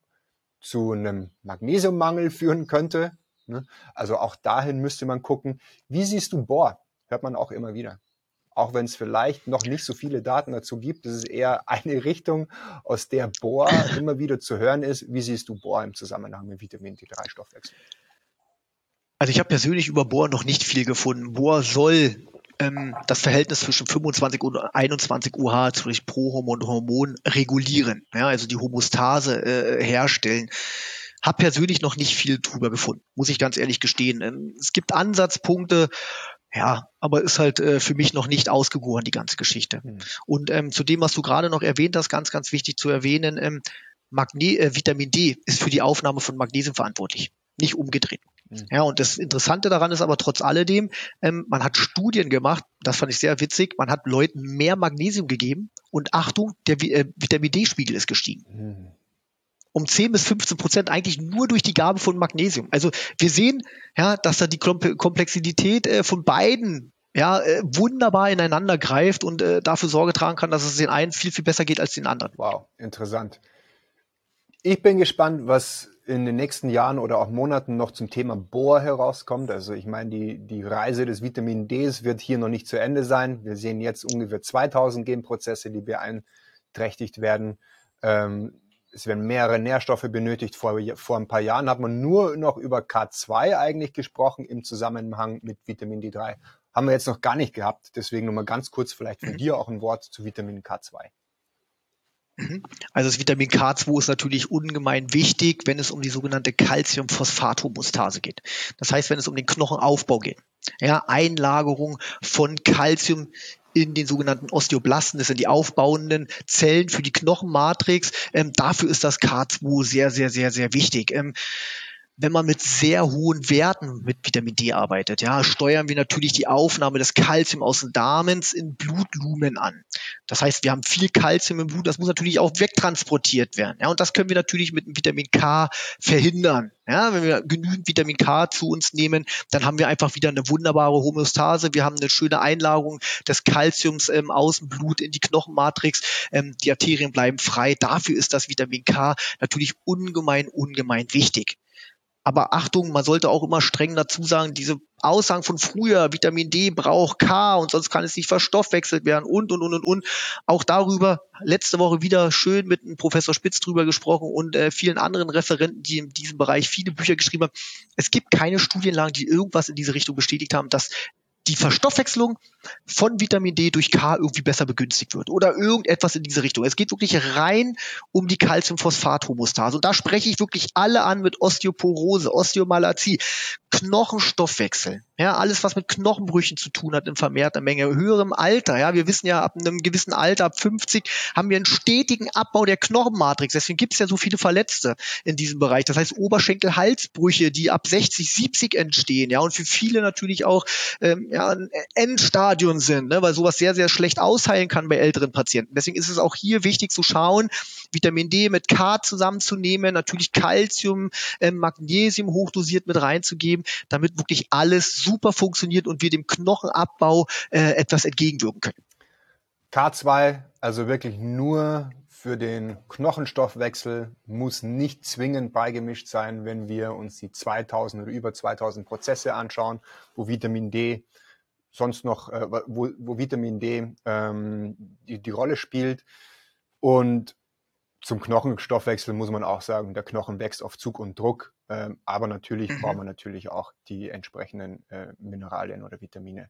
zu einem Magnesiummangel führen könnte. Ne? Also auch dahin müsste man gucken. Wie siehst du Bohr? Hört man auch immer wieder. Auch wenn es vielleicht noch nicht so viele Daten dazu gibt, das ist eher eine Richtung, aus der Bohr immer wieder zu hören ist. Wie siehst du Bohr im Zusammenhang mit Vitamin D3-Stoffwechsel? Also ich habe persönlich über Bohr noch nicht viel gefunden. Bohr soll ähm, das Verhältnis zwischen 25 und 21 UH zwischen Prohormon und Hormon regulieren, ja, also die Homostase äh, herstellen. Hab persönlich noch nicht viel drüber gefunden, muss ich ganz ehrlich gestehen. Ähm, es gibt Ansatzpunkte, ja, aber ist halt äh, für mich noch nicht ausgegoren, die ganze Geschichte. Mhm. Und ähm, zu dem, was du gerade noch erwähnt hast, ganz, ganz wichtig zu erwähnen, ähm, Magne äh, Vitamin D ist für die Aufnahme von Magnesium verantwortlich, nicht umgedreht. Mhm. Ja, und das Interessante daran ist aber trotz alledem, ähm, man hat Studien gemacht, das fand ich sehr witzig, man hat Leuten mehr Magnesium gegeben und Achtung, der äh, Vitamin D-Spiegel ist gestiegen. Mhm. Um 10 bis 15 Prozent eigentlich nur durch die Gabe von Magnesium. Also wir sehen, ja, dass da die Komplexität äh, von beiden ja, äh, wunderbar ineinander greift und äh, dafür Sorge tragen kann, dass es den einen viel, viel besser geht als den anderen. Wow, interessant. Ich bin gespannt, was in den nächsten Jahren oder auch Monaten noch zum Thema Bohr herauskommt. Also ich meine, die, die Reise des Vitamin Ds wird hier noch nicht zu Ende sein. Wir sehen jetzt ungefähr 2000 Genprozesse, die beeinträchtigt werden. Ähm, es werden mehrere Nährstoffe benötigt. Vor, vor ein paar Jahren hat man nur noch über K2 eigentlich gesprochen im Zusammenhang mit Vitamin D3. Haben wir jetzt noch gar nicht gehabt. Deswegen nochmal ganz kurz vielleicht von dir auch ein Wort zu Vitamin K2. Also das Vitamin K2 ist natürlich ungemein wichtig, wenn es um die sogenannte Calcium-Phosphat-Homostase geht. Das heißt, wenn es um den Knochenaufbau geht. Ja, Einlagerung von Calcium in den sogenannten Osteoblasten, das sind die aufbauenden Zellen für die Knochenmatrix. Ähm, dafür ist das K2 sehr, sehr, sehr, sehr wichtig. Ähm, wenn man mit sehr hohen Werten mit Vitamin D arbeitet, ja, steuern wir natürlich die Aufnahme des Kalzium aus den Damens in Blutlumen an. Das heißt, wir haben viel Kalzium im Blut, das muss natürlich auch wegtransportiert werden. Ja, und das können wir natürlich mit dem Vitamin K verhindern. Ja, wenn wir genügend Vitamin K zu uns nehmen, dann haben wir einfach wieder eine wunderbare Homöostase. Wir haben eine schöne Einlagerung des Kalziums ähm, aus dem Blut in die Knochenmatrix. Ähm, die Arterien bleiben frei. Dafür ist das Vitamin K natürlich ungemein, ungemein wichtig. Aber Achtung, man sollte auch immer streng dazu sagen, diese Aussagen von früher, Vitamin D braucht K und sonst kann es nicht verstoffwechselt werden und, und, und, und, und. Auch darüber letzte Woche wieder schön mit einem Professor Spitz drüber gesprochen und äh, vielen anderen Referenten, die in diesem Bereich viele Bücher geschrieben haben. Es gibt keine Studienlagen, die irgendwas in diese Richtung bestätigt haben, dass die Verstoffwechslung von Vitamin D durch K irgendwie besser begünstigt wird oder irgendetwas in diese Richtung. Es geht wirklich rein um die Calciumphosphat-Homostase. Und da spreche ich wirklich alle an mit Osteoporose, Osteomalazie, Knochenstoffwechsel. Ja, alles, was mit Knochenbrüchen zu tun hat in vermehrter Menge, höherem Alter. Ja, wir wissen ja, ab einem gewissen Alter, ab 50, haben wir einen stetigen Abbau der Knochenmatrix. Deswegen gibt es ja so viele Verletzte in diesem Bereich. Das heißt Oberschenkel-Halsbrüche, die ab 60, 70 entstehen. Ja, und für viele natürlich auch ähm, ja, ein Endstadion sind, ne, weil sowas sehr, sehr schlecht ausheilen kann bei älteren Patienten. Deswegen ist es auch hier wichtig zu schauen, Vitamin D mit K zusammenzunehmen, natürlich Calcium, äh, Magnesium hochdosiert mit reinzugeben, damit wirklich alles super funktioniert und wir dem Knochenabbau äh, etwas entgegenwirken können. K2, also wirklich nur für den Knochenstoffwechsel, muss nicht zwingend beigemischt sein, wenn wir uns die 2000 oder über 2000 Prozesse anschauen, wo Vitamin D sonst noch, äh, wo, wo Vitamin D ähm, die, die Rolle spielt. Und zum Knochenstoffwechsel muss man auch sagen, der Knochen wächst auf Zug und Druck, äh, aber natürlich mhm. braucht man natürlich auch die entsprechenden äh, Mineralien oder Vitamine.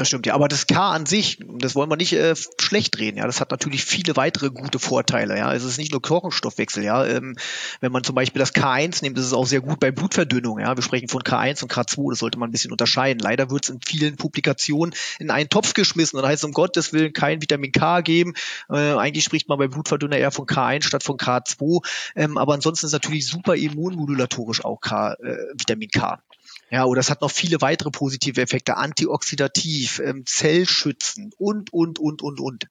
Das stimmt ja, aber das K an sich, das wollen wir nicht äh, schlecht reden. Ja, das hat natürlich viele weitere gute Vorteile. Ja, es ist nicht nur Knochenstoffwechsel. Ja, ähm, wenn man zum Beispiel das K1 nimmt, das ist auch sehr gut bei Blutverdünnung. Ja, wir sprechen von K1 und K2. Das sollte man ein bisschen unterscheiden. Leider wird es in vielen Publikationen in einen Topf geschmissen und heißt um Gottes Willen kein Vitamin K geben. Äh, eigentlich spricht man bei Blutverdünner eher von K1 statt von K2. Ähm, aber ansonsten ist natürlich super immunmodulatorisch auch K, äh, Vitamin K. Ja, oder es hat noch viele weitere positive Effekte, antioxidativ, ähm, zellschützend und, und, und, und, und.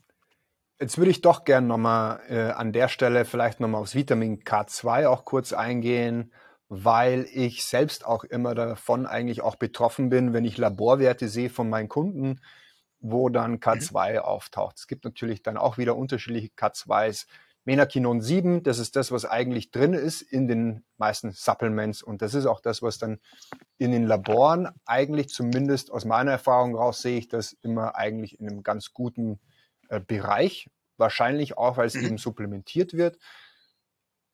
Jetzt würde ich doch gern nochmal äh, an der Stelle vielleicht nochmal aufs Vitamin K2 auch kurz eingehen, weil ich selbst auch immer davon eigentlich auch betroffen bin, wenn ich Laborwerte sehe von meinen Kunden, wo dann K2 mhm. auftaucht. Es gibt natürlich dann auch wieder unterschiedliche K2s. Menakinon 7, das ist das, was eigentlich drin ist in den meisten Supplements und das ist auch das, was dann in den Laboren eigentlich zumindest aus meiner Erfahrung raus sehe ich das immer eigentlich in einem ganz guten äh, Bereich. Wahrscheinlich auch, weil es mhm. eben supplementiert wird.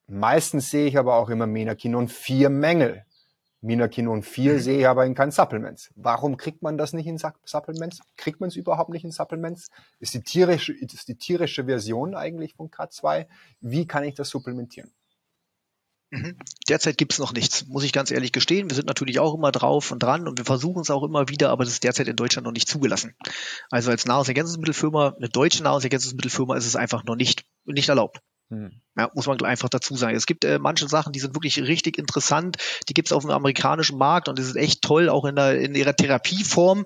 Meistens sehe ich aber auch immer Menakinon 4 Mängel. Minakinon 4 mhm. sehe ich aber in keinen Supplements. Warum kriegt man das nicht in Supplements? Kriegt man es überhaupt nicht in Supplements? Ist die tierische, ist die tierische Version eigentlich von K2? Wie kann ich das supplementieren? Mhm. Derzeit gibt es noch nichts, muss ich ganz ehrlich gestehen. Wir sind natürlich auch immer drauf und dran und wir versuchen es auch immer wieder, aber das ist derzeit in Deutschland noch nicht zugelassen. Also als Nahrungsergänzungsmittelfirma, eine deutsche Nahrungsergänzungsmittelfirma ist es einfach noch nicht, nicht erlaubt. Hm. Ja, muss man einfach dazu sagen. Es gibt äh, manche Sachen, die sind wirklich richtig interessant. Die gibt es auf dem amerikanischen Markt und die sind echt toll, auch in, der, in ihrer Therapieform.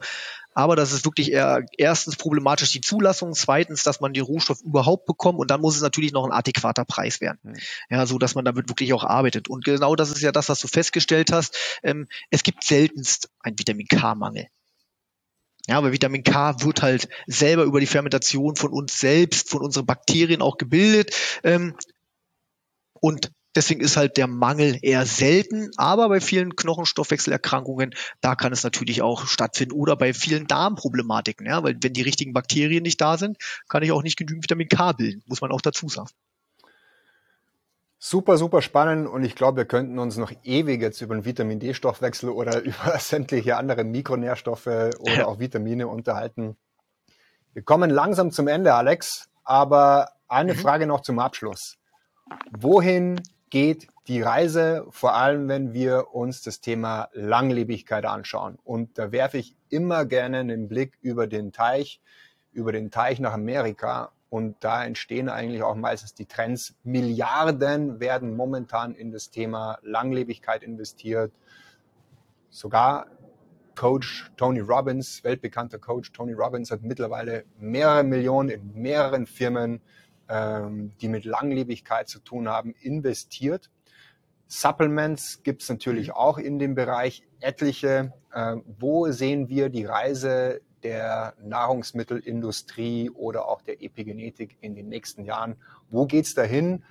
Aber das ist wirklich eher erstens problematisch die Zulassung, zweitens, dass man den Rohstoff überhaupt bekommt und dann muss es natürlich noch ein adäquater Preis werden. Hm. Ja, so dass man damit wirklich auch arbeitet. Und genau das ist ja das, was du festgestellt hast. Ähm, es gibt seltenst einen Vitamin K-Mangel. Ja, aber Vitamin K wird halt selber über die Fermentation von uns selbst, von unseren Bakterien auch gebildet. Ähm, und deswegen ist halt der Mangel eher selten. Aber bei vielen Knochenstoffwechselerkrankungen, da kann es natürlich auch stattfinden. Oder bei vielen Darmproblematiken. Ja, weil wenn die richtigen Bakterien nicht da sind, kann ich auch nicht genügend Vitamin K bilden. Muss man auch dazu sagen. Super, super spannend und ich glaube, wir könnten uns noch ewig jetzt über den Vitamin D-Stoffwechsel oder über sämtliche andere Mikronährstoffe oder auch Vitamine unterhalten. Wir kommen langsam zum Ende, Alex, aber eine mhm. Frage noch zum Abschluss. Wohin geht die Reise, vor allem wenn wir uns das Thema Langlebigkeit anschauen? Und da werfe ich immer gerne einen Blick über den Teich, über den Teich nach Amerika Und da entstehen eigentlich auch meistens die Trends. Milliarden werden momentan in das Thema Langlebigkeit investiert. Sogar Coach Tony Robbins, weltbekannter Coach Tony Robbins, hat mittlerweile mehrere Millionen in mehreren Firmen, ähm, die mit Langlebigkeit zu tun haben, investiert. Supplements gibt es natürlich mhm. auch in dem Bereich etliche. Äh, wo sehen wir die Reise der Nahrungsmittelindustrie oder auch der Epigenetik in den nächsten Jahren? Wo geht's dahin?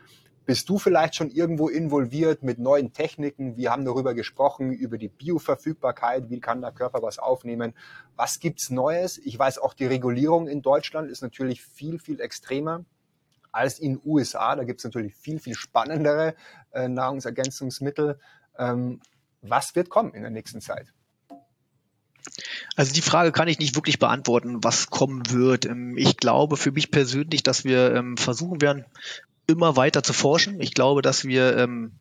Bist du vielleicht schon irgendwo involviert mit neuen Techniken? Wir haben darüber gesprochen, über die Bioverfügbarkeit. Wie kann der Körper was aufnehmen? Was gibt's Neues? Ich weiß auch, die Regulierung in Deutschland ist natürlich viel, viel extremer als in USA. Da gibt es natürlich viel, viel spannendere äh, Nahrungsergänzungsmittel. Ähm, was wird kommen in der nächsten Zeit? Also die Frage kann ich nicht wirklich beantworten, was kommen wird. Ähm, ich glaube für mich persönlich, dass wir ähm, versuchen werden, immer weiter zu forschen. Ich glaube, dass wir ähm,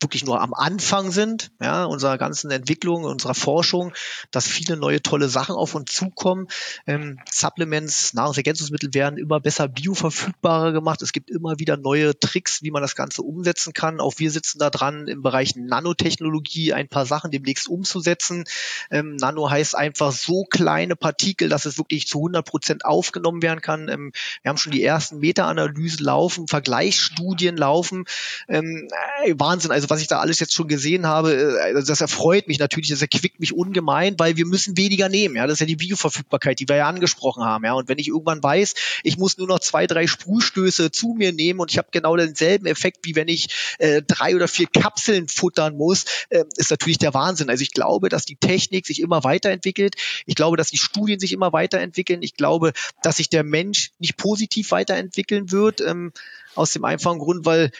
wirklich nur am Anfang sind, ja, unserer ganzen Entwicklung, unserer Forschung, dass viele neue tolle Sachen auf uns zukommen. Ähm, Supplements, Nahrungsergänzungsmittel werden immer besser bioverfügbarer gemacht. Es gibt immer wieder neue Tricks, wie man das Ganze umsetzen kann. Auch wir sitzen da dran, im Bereich Nanotechnologie ein paar Sachen demnächst umzusetzen. Ähm, Nano heißt einfach so kleine Partikel, dass es wirklich zu 100 Prozent aufgenommen werden kann. Ähm, wir haben schon die ersten Meta-Analysen laufen, Vergleichsstudien laufen. Ähm, äh, Wahnsinn, also also was ich da alles jetzt schon gesehen habe, äh, also das erfreut mich natürlich, das erquickt mich ungemein, weil wir müssen weniger nehmen. Ja, das ist ja die Bioverfügbarkeit, die wir ja angesprochen haben. Ja, und wenn ich irgendwann weiß, ich muss nur noch zwei, drei Sprühstöße zu mir nehmen und ich habe genau denselben Effekt, wie wenn ich äh, drei oder vier Kapseln futtern muss, äh, ist natürlich der Wahnsinn. Also ich glaube, dass die Technik sich immer weiterentwickelt. Ich glaube, dass die Studien sich immer weiterentwickeln. Ich glaube, dass sich der Mensch nicht positiv weiterentwickeln wird. Ähm, aus dem einfachen Grund, weil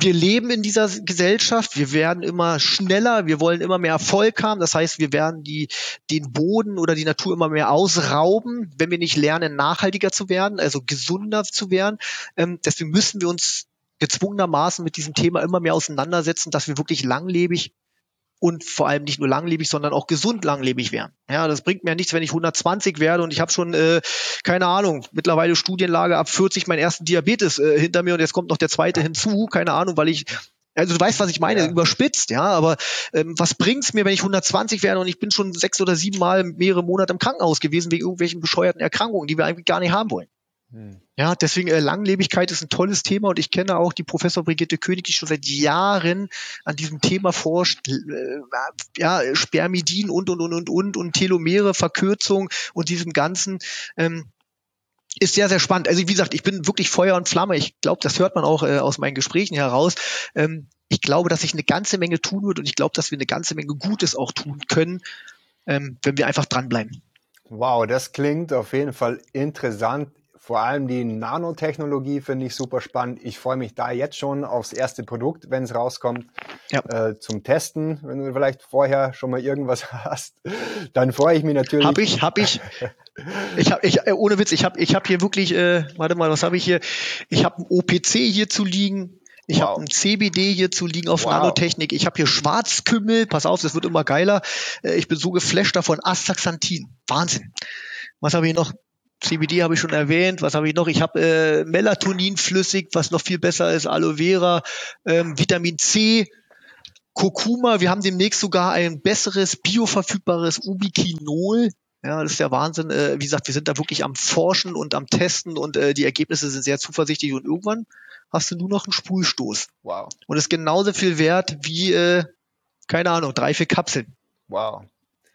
wir leben in dieser Gesellschaft, wir werden immer schneller, wir wollen immer mehr Erfolg haben. Das heißt, wir werden die, den Boden oder die Natur immer mehr ausrauben, wenn wir nicht lernen, nachhaltiger zu werden, also gesunder zu werden. Ähm, deswegen müssen wir uns gezwungenermaßen mit diesem Thema immer mehr auseinandersetzen, dass wir wirklich langlebig und vor allem nicht nur langlebig, sondern auch gesund langlebig werden. Ja, das bringt mir nichts, wenn ich 120 werde und ich habe schon, äh, keine Ahnung, mittlerweile Studienlage ab 40 meinen ersten Diabetes äh, hinter mir und jetzt kommt noch der zweite hinzu, keine Ahnung, weil ich also du weißt, was ich meine, ja. überspitzt, ja, aber ähm, was bringt's mir, wenn ich 120 werde und ich bin schon sechs oder sieben Mal mehrere Monate im Krankenhaus gewesen wegen irgendwelchen bescheuerten Erkrankungen, die wir eigentlich gar nicht haben wollen. Hm. Ja, deswegen äh, Langlebigkeit ist ein tolles Thema und ich kenne auch die Professor Brigitte König, die schon seit Jahren an diesem Thema forscht. Äh, ja, Spermidin und und und und und und Telomere, Verkürzung und diesem ganzen. Ähm, ist sehr, sehr spannend. Also wie gesagt, ich bin wirklich Feuer und Flamme. Ich glaube, das hört man auch äh, aus meinen Gesprächen heraus. Ähm, ich glaube, dass sich eine ganze Menge tun wird und ich glaube, dass wir eine ganze Menge Gutes auch tun können, ähm, wenn wir einfach dranbleiben. Wow, das klingt auf jeden Fall interessant. Vor allem die Nanotechnologie finde ich super spannend. Ich freue mich da jetzt schon aufs erste Produkt, wenn es rauskommt, ja. äh, zum Testen. Wenn du vielleicht vorher schon mal irgendwas hast, dann freue ich mich natürlich. Hab ich, hab ich. Ich habe, ich, äh, ohne Witz, ich habe, ich habe hier wirklich, äh, warte mal, was habe ich hier? Ich habe ein OPC hier zu liegen. Ich wow. habe ein CBD hier zu liegen auf wow. Nanotechnik. Ich habe hier Schwarzkümmel. Pass auf, das wird immer geiler. Äh, ich bin so geflasht davon. Astaxanthin. Wahnsinn. Was habe ich noch? CBD habe ich schon erwähnt. Was habe ich noch? Ich habe äh, Melatonin flüssig, was noch viel besser ist, Aloe Vera, ähm, Vitamin C, Kurkuma. Wir haben demnächst sogar ein besseres bioverfügbares Ubiquinol. Ja, das ist der Wahnsinn. Äh, wie gesagt, wir sind da wirklich am Forschen und am Testen und äh, die Ergebnisse sind sehr zuversichtlich und irgendwann hast du nur noch einen Sprühstoß. Wow. Und ist genauso viel wert wie, äh, keine Ahnung, drei, vier Kapseln. Wow.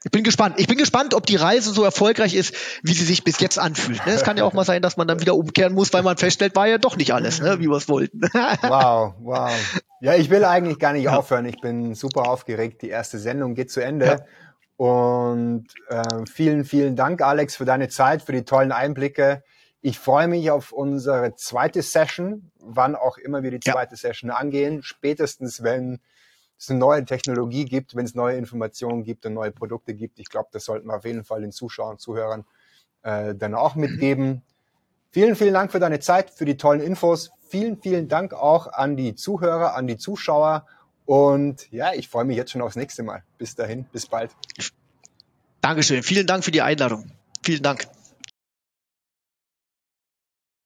Ich bin gespannt. Ich bin gespannt, ob die Reise so erfolgreich ist, wie sie sich bis jetzt anfühlt. Ne? Es kann ja auch mal sein, dass man dann wieder umkehren muss, weil man feststellt, war ja doch nicht alles, ne? wie wir es wollten. wow, wow. Ja, ich will eigentlich gar nicht ja. aufhören. Ich bin super aufgeregt. Die erste Sendung geht zu Ende. Ja. Und äh, vielen, vielen Dank, Alex, für deine Zeit, für die tollen Einblicke. Ich freue mich auf unsere zweite Session, wann auch immer wir die zweite ja. Session angehen. Spätestens, wenn es eine neue Technologie gibt, wenn es neue Informationen gibt und neue Produkte gibt. Ich glaube, das sollten wir auf jeden Fall den Zuschauern Zuhörern äh, dann auch mitgeben. Vielen, vielen Dank für deine Zeit, für die tollen Infos. Vielen, vielen Dank auch an die Zuhörer, an die Zuschauer. Und ja, ich freue mich jetzt schon aufs nächste Mal. Bis dahin, bis bald. Dankeschön. Vielen Dank für die Einladung. Vielen Dank.